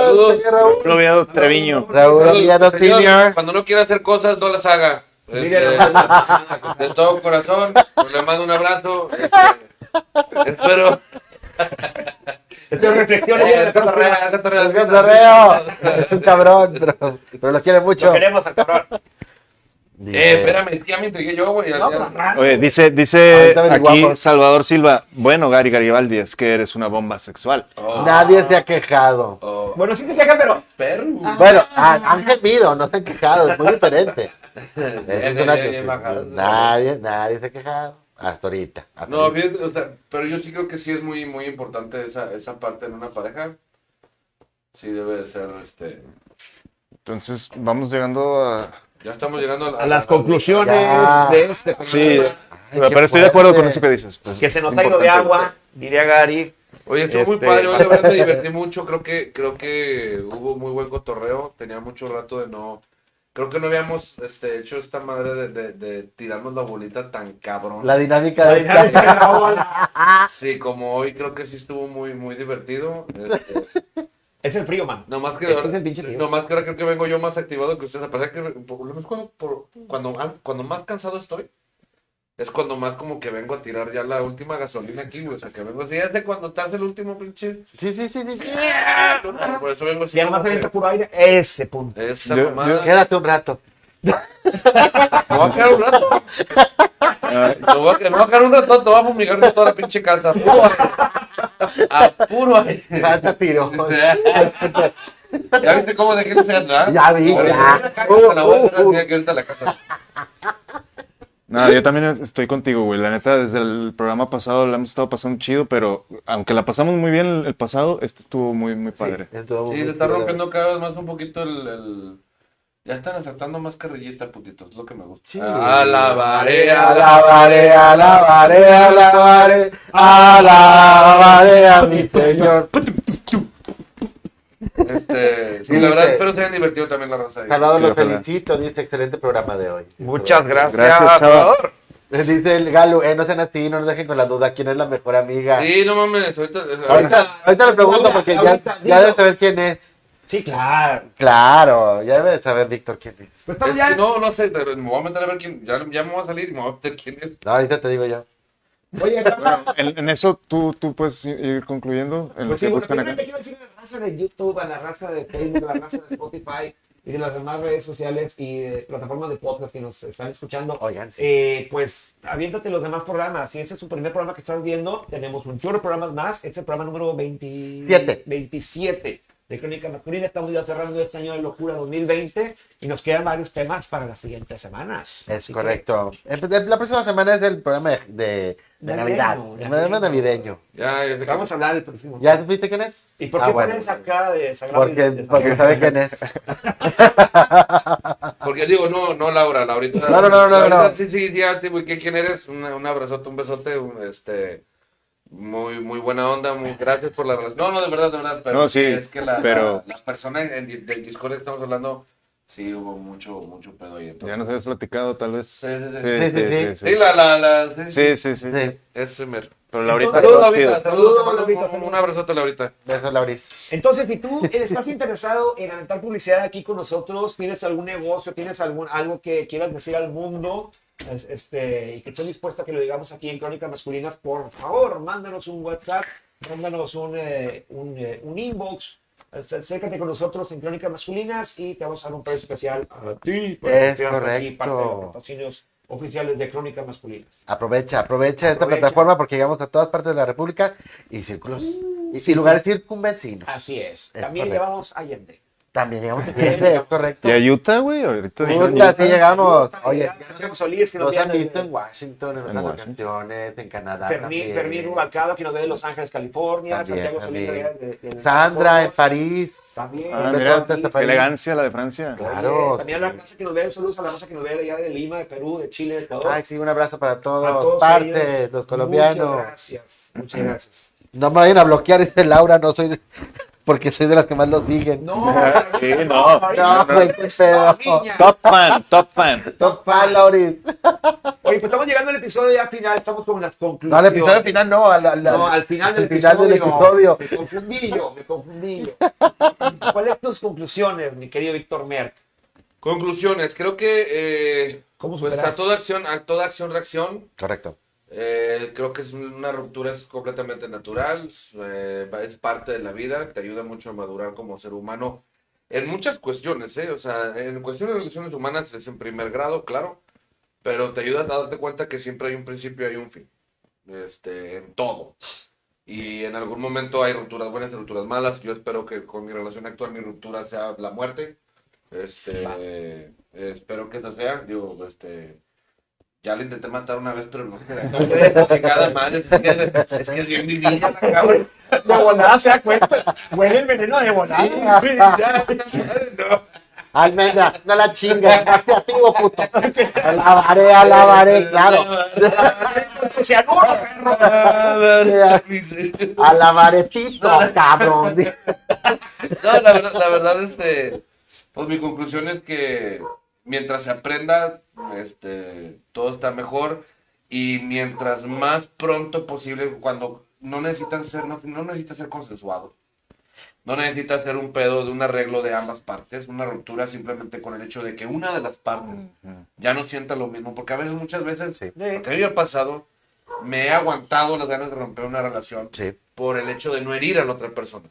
Saludos, Raúl. Oviedo Treviño. Raúl Saludos, Oviedo Senior. Cuando no quiera hacer cosas, no las haga. Este, de todo corazón, pues le mando un abrazo. este, espero. Es cotorreo. Es un cabrón, pero, pero lo quiere mucho. Lo queremos al cabrón. Dice, Eh, espérame, ya me intrigué yo, güey. No, pues. Oye, dice, dice aquí. Salvador Silva. Bueno, Gary Garibaldi, es que eres una bomba sexual. Oh, Nadie se ha quejado. oh, Bueno, sí te quejan, pero. perro. Bueno, han, han gemido, no se han quejado, es muy diferente. Es Bien, una bien, que- bien nadie, nadie se ha quejado. Hasta ahorita. hasta No, fíjate, o sea, pero yo sí creo que sí es muy, muy importante esa, esa parte en una pareja. Sí debe de ser, este... Entonces, vamos llegando a... Ya estamos llegando a, A las conclusiones Ya. de este. Sí. Ay, pero estoy de acuerdo con eso que dices. pues, Que se nota hilo de agua, diría Gary. Oye, estuvo muy Este- padre, hoy la verdad me divertí mucho, creo que, creo que hubo muy buen cotorreo, tenía mucho rato de no, creo que no habíamos este, hecho esta madre de, de, de tirarnos la bolita tan cabrón. La dinámica La de dinámica la ola. Sí, como hoy creo que sí estuvo muy, muy divertido. Este, Es el frío, man. no más que Es el pinche frío. no más que ahora creo que vengo yo más activado que ustedes. Aparte que por lo menos cuando, por- cuando, ah, cuando más cansado estoy, es cuando más como que vengo a tirar ya la última gasolina aquí, güey. O sea, que vengo así, es de cuando estás el último pinche. Sí, sí, sí, sí. Por eso vengo así. Si además avienta puro aire, ese punto. Esa Yo- mamada. Quédate un rato. Me voy a quedar un rato. Me voy a, me voy a quedar un rato, te voy a fumigar de toda la pinche casa. Puro aire. A puro aire. Falta tiro. ¿Ya viste cómo dejé el atrás? Ya vi, ya. La voy a Uh, uh, aquí ahorita a la casa. No, yo también estoy contigo, güey. La neta, desde el programa pasado la hemos estado pasando chido, pero aunque la pasamos muy bien el, el pasado, este estuvo muy, muy padre. Sí, estuvo Sí, muy se está rompiendo cada vez más un poquito el... el- Ya están aceptando más carrillita, putitos, es lo que me gusta. Sí. Alabaré, Alabaré, alabaré, alabaré, alabaré a mi Señor. Este, sí, la verdad, espero se hayan divertido también la raza. ahí. Salvador, ojalá. felicito, dice excelente programa de hoy. Muchas gracias. Gracias. Salvador. Dice el Galo, eh, no sean así, no nos dejen con la duda, ¿quién es la mejor amiga? Sí, no mames, ahorita... Ahorita, ahorita le pregunto porque ya, Ahorita, ya dilo. debe saber quién es. Sí, claro. Claro, ya debe de saber Víctor quién es. Pues estamos Es ya. que no, no sé, me voy a meter a ver quién, ya, ya me voy a salir y me voy a meter quién es. No, ahorita te digo yo. Oye, raza, En, en eso tú, tú puedes ir concluyendo en lo Pues que sí, bueno, buscan acá. primeramente quiero decir a la raza de YouTube, a la raza de Facebook, a la raza de Spotify y de las demás redes sociales y de plataformas de podcast que nos están escuchando. Oigan, sí. Eh, pues aviéntate los demás programas. Si ese es su primer programa que estás viendo, tenemos un chorro de programas más. Este es el programa número 20 Siete. 27 de Crónica Masculina. Estamos ya cerrando este año de locura 2020 y nos quedan varios temas para las siguientes semanas. Es Así correcto. Eh, La próxima semana es el programa de, de, de Navidad. Navideño, El programa navideño. Ya, Vamos a hablar el próximo. ¿Ya supiste quién es? ¿Y por Ah, qué bueno. ponen esa cara de sagrado y Porque, de- porque sabe quién es. Porque digo, no, no, Laura, Laurita. No, no, no, no, no. Sí, sí, ya, sí, güey, ¿qué- ¿quién eres? Un, un abrazote, un besote, un, este, muy, muy buena onda, muy gracias por la relación. No, no, de verdad, de verdad, pero No, sí, es que la, pero- la, la persona en, en- del Discord que estamos hablando, sí hubo mucho, mucho pedo ahí. Ya Entonces, nos habías platicado, tal vez. Sí, sí, sí. Sí, sí, sí. Sí, la, la, la, Sí, sí, sí. Sí. Ese mero. Pero Laurita, Saludos, Laurita. Saludos, Laurita. Laurita, Un, abrazote, Laurita. Besos, Lauris. Entonces, si tú estás interesado en aventar publicidad aquí con nosotros, tienes algún negocio, tienes algún, algo que quieras decir al mundo, es- este, y que estés dispuesto a que lo digamos aquí en Crónicas Masculinas, por favor, mándanos un WhatsApp, mándanos un, eh, un, eh, un inbox, ac- acércate con nosotros en Crónicas Masculinas y te vamos a dar un precio especial a ti. para que Es seas aquí parte de los patrocinios oficiales de Crónicas Masculinas. Aprovecha, aprovecha esta Aprovecha. plataforma porque llegamos a todas partes de la República y círculos y, y lugares circunvecinos. Así es. Es También llevamos Allende. También llegamos es correcto. ¿Y a Utah, güey? Ahorita Utah. sí llegamos. Oye, Santiago Solís, que nos han visto de- en Washington, en otras Washington. ocasiones, en Canadá Fermín, también. Fermín Rubalcado, que nos ve de Los Ángeles, California. También, Santiago Solís, también. de- de- de- Sandra en de- París. También. Ah, qué París. elegancia la de Francia. Claro. Oye, También a la raza que nos ve, saludos a la raza que nos ve de allá de Lima, de Perú, de Chile, de Ecuador. Ay, sí, un abrazo para todos, ellos, los colombianos. Muchas gracias, muchas gracias. No me vayan a bloquear, dice Laura, no soy, porque soy de las que más los siguen. No, Sí, no. No, güey, qué pedo. Top fan, top fan. Top fan, Lauris. Oye, pues estamos llegando al episodio ya final, estamos con las conclusiones. No, al episodio final no, al, al- No, al final del episodio. Me confundí yo, me confundí yo. ¿Cuáles son tus conclusiones, mi querido Víctor Merck? Conclusiones. Creo que eh, ¿Cómo pues, a toda acción, a toda acción, reacción. Correcto. Eh, creo que es una ruptura es completamente natural, es, eh, es parte de la vida, te ayuda mucho a madurar como ser humano en muchas cuestiones, ¿eh? O sea, en cuestiones de relaciones humanas es en primer grado, claro, pero te ayuda a darte cuenta que siempre hay un principio y hay un fin, este, en todo. Y en algún momento hay rupturas buenas y rupturas malas. Yo espero que con mi relación actual mi ruptura sea la muerte. Este, eh, espero que esa sea. Digo, este, ya le intenté matar una vez, pero no se Chingada madre, es que es que es bien mi vida, la cabrón. De volada se da cuenta. Huele el veneno de volada. Sí, ya, ya, no. Almendra, no la chingues, más creativo, puto. Alabaré, alabaré, claro. Cianuro, perro. Alabaré, tito, cabrón. No, la verdad, la verdad, este, pues mi conclusión es que mientras se aprenda, este, todo está mejor y mientras más pronto posible, cuando no necesitan ser, no, no necesita ser consensuado, no necesita ser un pedo de un arreglo de ambas partes, una ruptura simplemente con el hecho de que una de las partes ya no sienta lo mismo, porque a veces, muchas veces, Sí. porque a mí me ha pasado, me he aguantado las ganas de romper una relación Sí. por el hecho de no herir a la otra persona.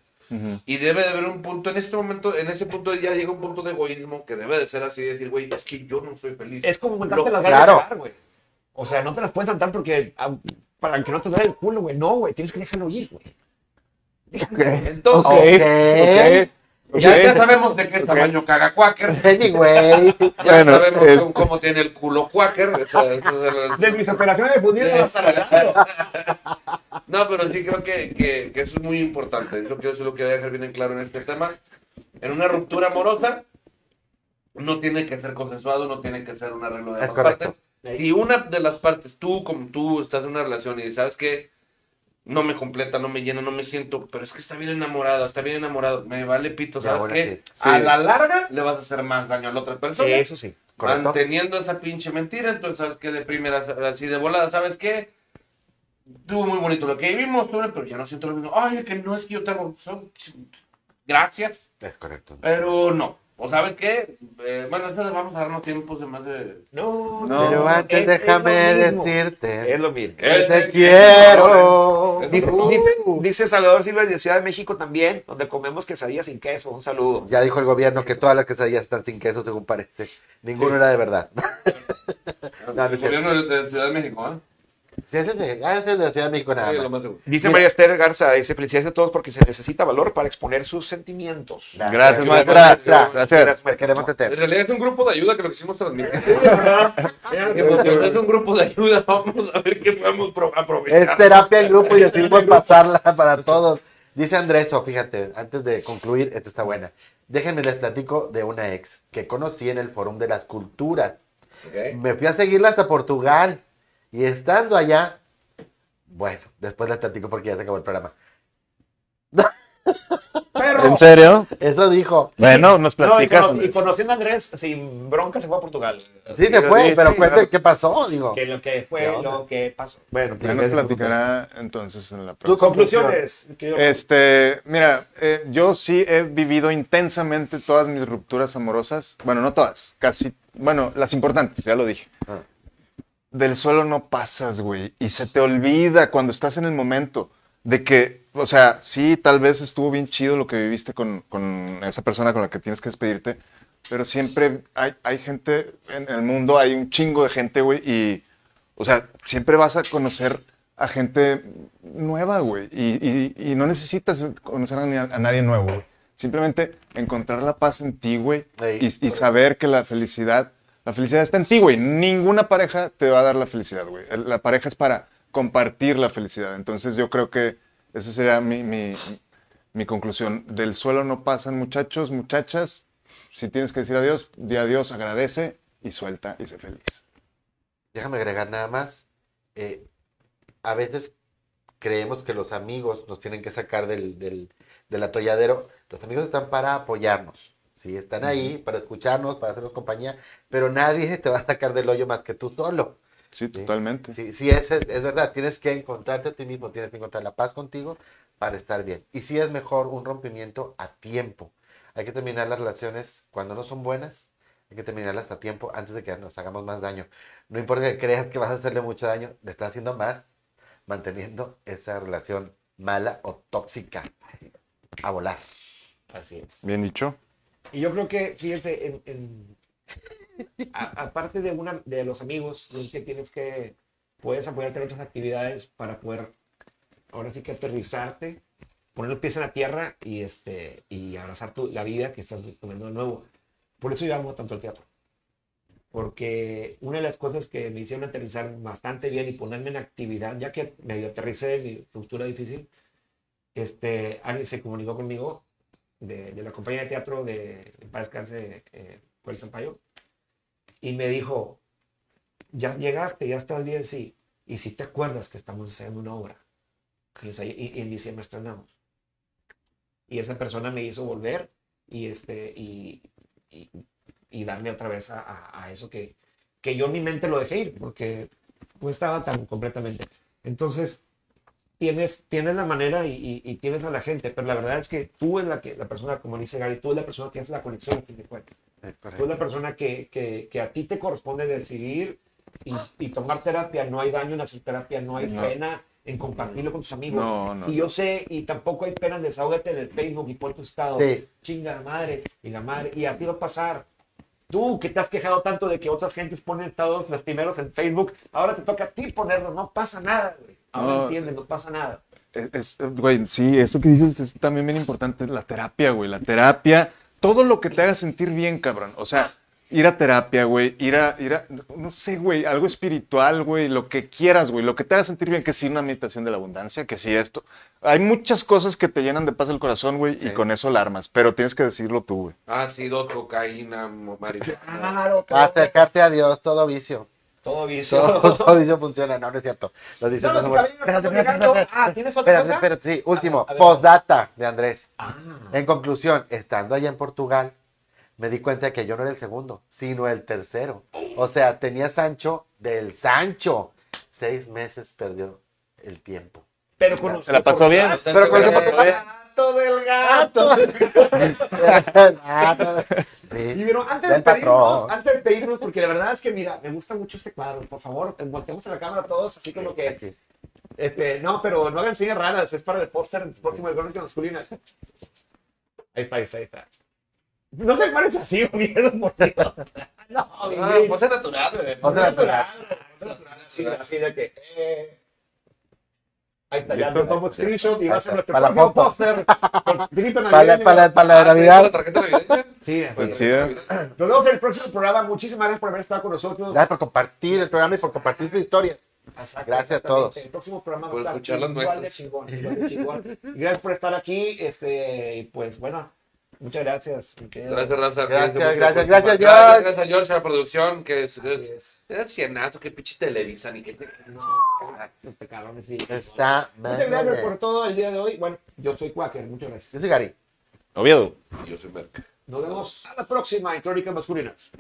Y debe de haber un punto, en este momento, en ese punto ya llega un punto de egoísmo que debe de ser así, decir, güey, es que yo no soy feliz. Es como montarte Lo- las ganas claro. güey. O sea, no te las puedes saltar porque ah, para que no te duele el culo, güey. No, güey. Tienes que dejarlo ir, güey. Entonces, Ok. Ok, ya, ya sabemos de qué tamaño caga Quaker. Anyway. Ya Bueno, sabemos es- cómo, tiene el culo Quaker. de las- De mis operaciones de fundido no vas hablando. No, pero sí creo que, que, que eso es muy importante. Yo creo que eso lo quería dejar bien en claro en este tema. En una ruptura amorosa, no tiene que ser consensuado, no tiene que ser un arreglo de Es correcto. partes. Si una de las partes, tú como tú, estás en una relación y sabes que no me completa, no me llena, no me siento, pero es que está bien enamorada, está bien enamorado, me vale pito, ¿sabes qué? sí. A la larga le vas a hacer más daño a la otra persona. Eso sí. Correcto. Manteniendo esa pinche mentira, entonces sabes que de primera, así de volada, ¿sabes qué? Estuvo muy bonito lo que vivimos, pero ya no siento lo mismo. Ay, que no es que yo te amo. Son- Gracias, Es correcto. pero no. ¿O sabes qué? Eh, bueno, eso vamos a darnos tiempos de más de... No, No. Pero antes es- es déjame decirte Es lo mismo. que Eh, te quiero. Dice, no. dice- dice Salvador Silva de Ciudad de México también, donde comemos quesadillas sin queso. Un saludo. Ya dijo el gobierno que todas las quesadillas están sin queso, según parece. Ninguno era de verdad. No, el gobierno de Ciudad de México, ¿eh? Sí, ese es de, ah, es de la Ciudad de México nada más. Dice Mira. María Esther Garza, dice felicidades a todos porque se necesita valor para exponer sus sentimientos. Gracias, Gracias, maestra. maestra. Gracias. Te queremos En tener. realidad es un grupo de ayuda que lo quisimos transmitir. es un grupo de ayuda, vamos a ver qué podemos pro- aprovechar. Es terapia en grupo y decidimos pasarla para todos. Dice Andrés, o fíjate, antes de concluir, esta está buena. Déjenme les platico de una ex que conocí en el Fórum de las Culturas. Ok. Me fui a seguirla hasta Portugal. Y estando allá, bueno, después les platico porque ya se acabó el programa. Pero, ¿En serio? Eso dijo. Bueno, nos no, y, platicas. cono- y conociendo a Andrés, sin bronca se fue a Portugal. Sí, se fue, Sí, pero sí, cuente claro. qué pasó, digo. Que lo que ¿Qué fue, lo que pasó. Bueno, Ya nos platicará entonces en la Tus próxima. conclusiones, querido. Este, mira, eh, yo sí he vivido intensamente todas mis rupturas amorosas. Bueno, no todas, casi. Bueno, las importantes, ya lo dije. Ah. Del suelo no pasas, güey. Y se te olvida cuando estás en el momento de que, o sea, sí, tal vez estuvo bien chido lo que viviste con, con esa persona con la que tienes que despedirte. Pero siempre hay, hay gente en el mundo, hay un chingo de gente, güey. Y, o sea, siempre vas a conocer a gente nueva, güey. Y, y- y no necesitas conocer a, nadie nuevo, güey. Simplemente encontrar la paz en ti, güey. Ey. Y, y saber que la felicidad, la felicidad está en ti, güey. Ninguna pareja te va a dar la felicidad, güey. La pareja es para compartir la felicidad. Entonces yo creo que esa sería mi, mi, mi conclusión. Del suelo no pasan muchachos, muchachas. Si tienes que decir adiós, di adiós, agradece y suelta y sé feliz. Déjame agregar nada más. eh, a veces creemos que los amigos nos tienen que sacar del, del, del atolladero. Los amigos están para apoyarnos. ¿Sí? Están ahí para escucharnos, para hacernos compañía, pero nadie te va a sacar del hoyo más que tú solo. Sí, totalmente. Sí, sí es, es verdad, tienes que encontrarte a ti mismo, tienes que encontrar la paz contigo para estar bien. Y sí es mejor un rompimiento a tiempo. Hay que terminar las relaciones cuando no son buenas, hay que terminarlas a tiempo antes de que nos hagamos más daño. No importa que creas que vas a hacerle mucho daño, le estás haciendo más manteniendo esa relación mala o tóxica a volar. Así es. Bien dicho. Y yo creo que, fíjense, en, aparte de una de los amigos, creo que tienes que, puedes apoyarte en otras actividades para poder, ahora sí que aterrizarte, poner los pies en la tierra y, este, y abrazar tu, la vida que estás tomando de nuevo. Por eso yo amo tanto el teatro. Porque una de las cosas que me hicieron aterrizar bastante bien y ponerme en actividad, ya que medio aterricé de mi ruptura difícil, este, alguien se comunicó conmigo de, la compañía de teatro de en paz descanse eh, Joel Sampaio y me dijo ya llegaste ya estás bien sí y si te acuerdas que estamos haciendo una obra y, en diciembre estrenamos y esa persona me hizo volver y este y, y, darle otra vez a, a- eso que, que yo en mi mente lo dejé ir porque no estaba tan completamente. Entonces tienes, tienes la manera y, y- y tienes a la gente, pero la verdad es que tú es la, que, la persona, como dice Gary, tú es la persona que hace la conexión fin de cuentas. Tú es la persona que, que, que a ti te corresponde decidir y, y tomar terapia. No hay daño en hacer terapia, no hay No. pena en compartirlo con tus amigos. No, no, y yo sé, y tampoco hay pena en desahógate en el Facebook y pon tu estado. Sí. Chinga la madre y la madre. Y así va a pasar. Tú que te has quejado tanto de que otras gentes ponen estados lastimeros en Facebook, ahora te toca a ti ponerlo. No pasa nada, güey. Ahora No. entiendes, no pasa nada. Es- es- güey, sí, eso que dices es también bien importante, la terapia, güey, la terapia, todo lo que te haga sentir bien, cabrón. O sea, ir a terapia, güey, ir a, ir a, no sé, güey, algo espiritual, güey, lo que quieras, güey, lo que te haga sentir bien, que sí una meditación de la abundancia, que sí esto. Hay muchas cosas que te llenan de paz el corazón, güey, y con eso alarmas, pero tienes que decirlo tú, güey. Ácido, cocaína, marihuana. Claro, Acercarte a Dios, todo vicio. Todo vicio. Todo, todo vicio funciona. No, no es cierto. Los vicios No, no, no. Ah, ¿tienes otra Espérate, cosa? espérate, sí, último. Postdata de Andrés. Ah. En conclusión, estando allá en Portugal, me di cuenta de que yo no era el segundo, sino el tercero. O sea, tenía Sancho del Sancho. Seis meses perdió el tiempo. Pero con ¿Se la pasó bien? Pero con gato del gato. Y Sí. bueno, antes de pedirnos, antes de pedirnos, porque la verdad es que mira, me gusta mucho este cuadro. Por favor, volteemos a la cámara todos, así como que, Sí. este, no, pero no hagan señas raras, es para el póster próximo de Crónicas Masculinas. Ahí está, ahí está, ahí está. No te pares así, mierda, por Dios. No, mi Ah, es natural, así de que. eh, Ahí está, ya nos screenshot y va a ser nuestro Para la próximo póster. Para, la- navideño. para, la- para la Ah, ¿tenemos Navidad. la tarjeta navideña? Sí, Pues así. chida. Nos vemos en el próximo programa. Muchísimas gracias por haber estado con nosotros. Gracias por compartir el programa y por compartir tus historias. Exacto, Gracias a todos. El próximo programa Por va a estar escuchar. Y gracias por estar aquí. Este, pues bueno, muchas gracias. mi querido. Gracias, Raza. Gracias, gracias, gracias, George. Gracias a George, a la producción, que es, es, es. es cienazo, que pinche Televisa, ni que... Este. Está Muchas gracias por todo el día de hoy. Bueno, yo soy Quaker. Muchas gracias. Yo soy Gary. Oviedo. Yo soy Merck. Nos vemos a la próxima en Crónicas Masculinas.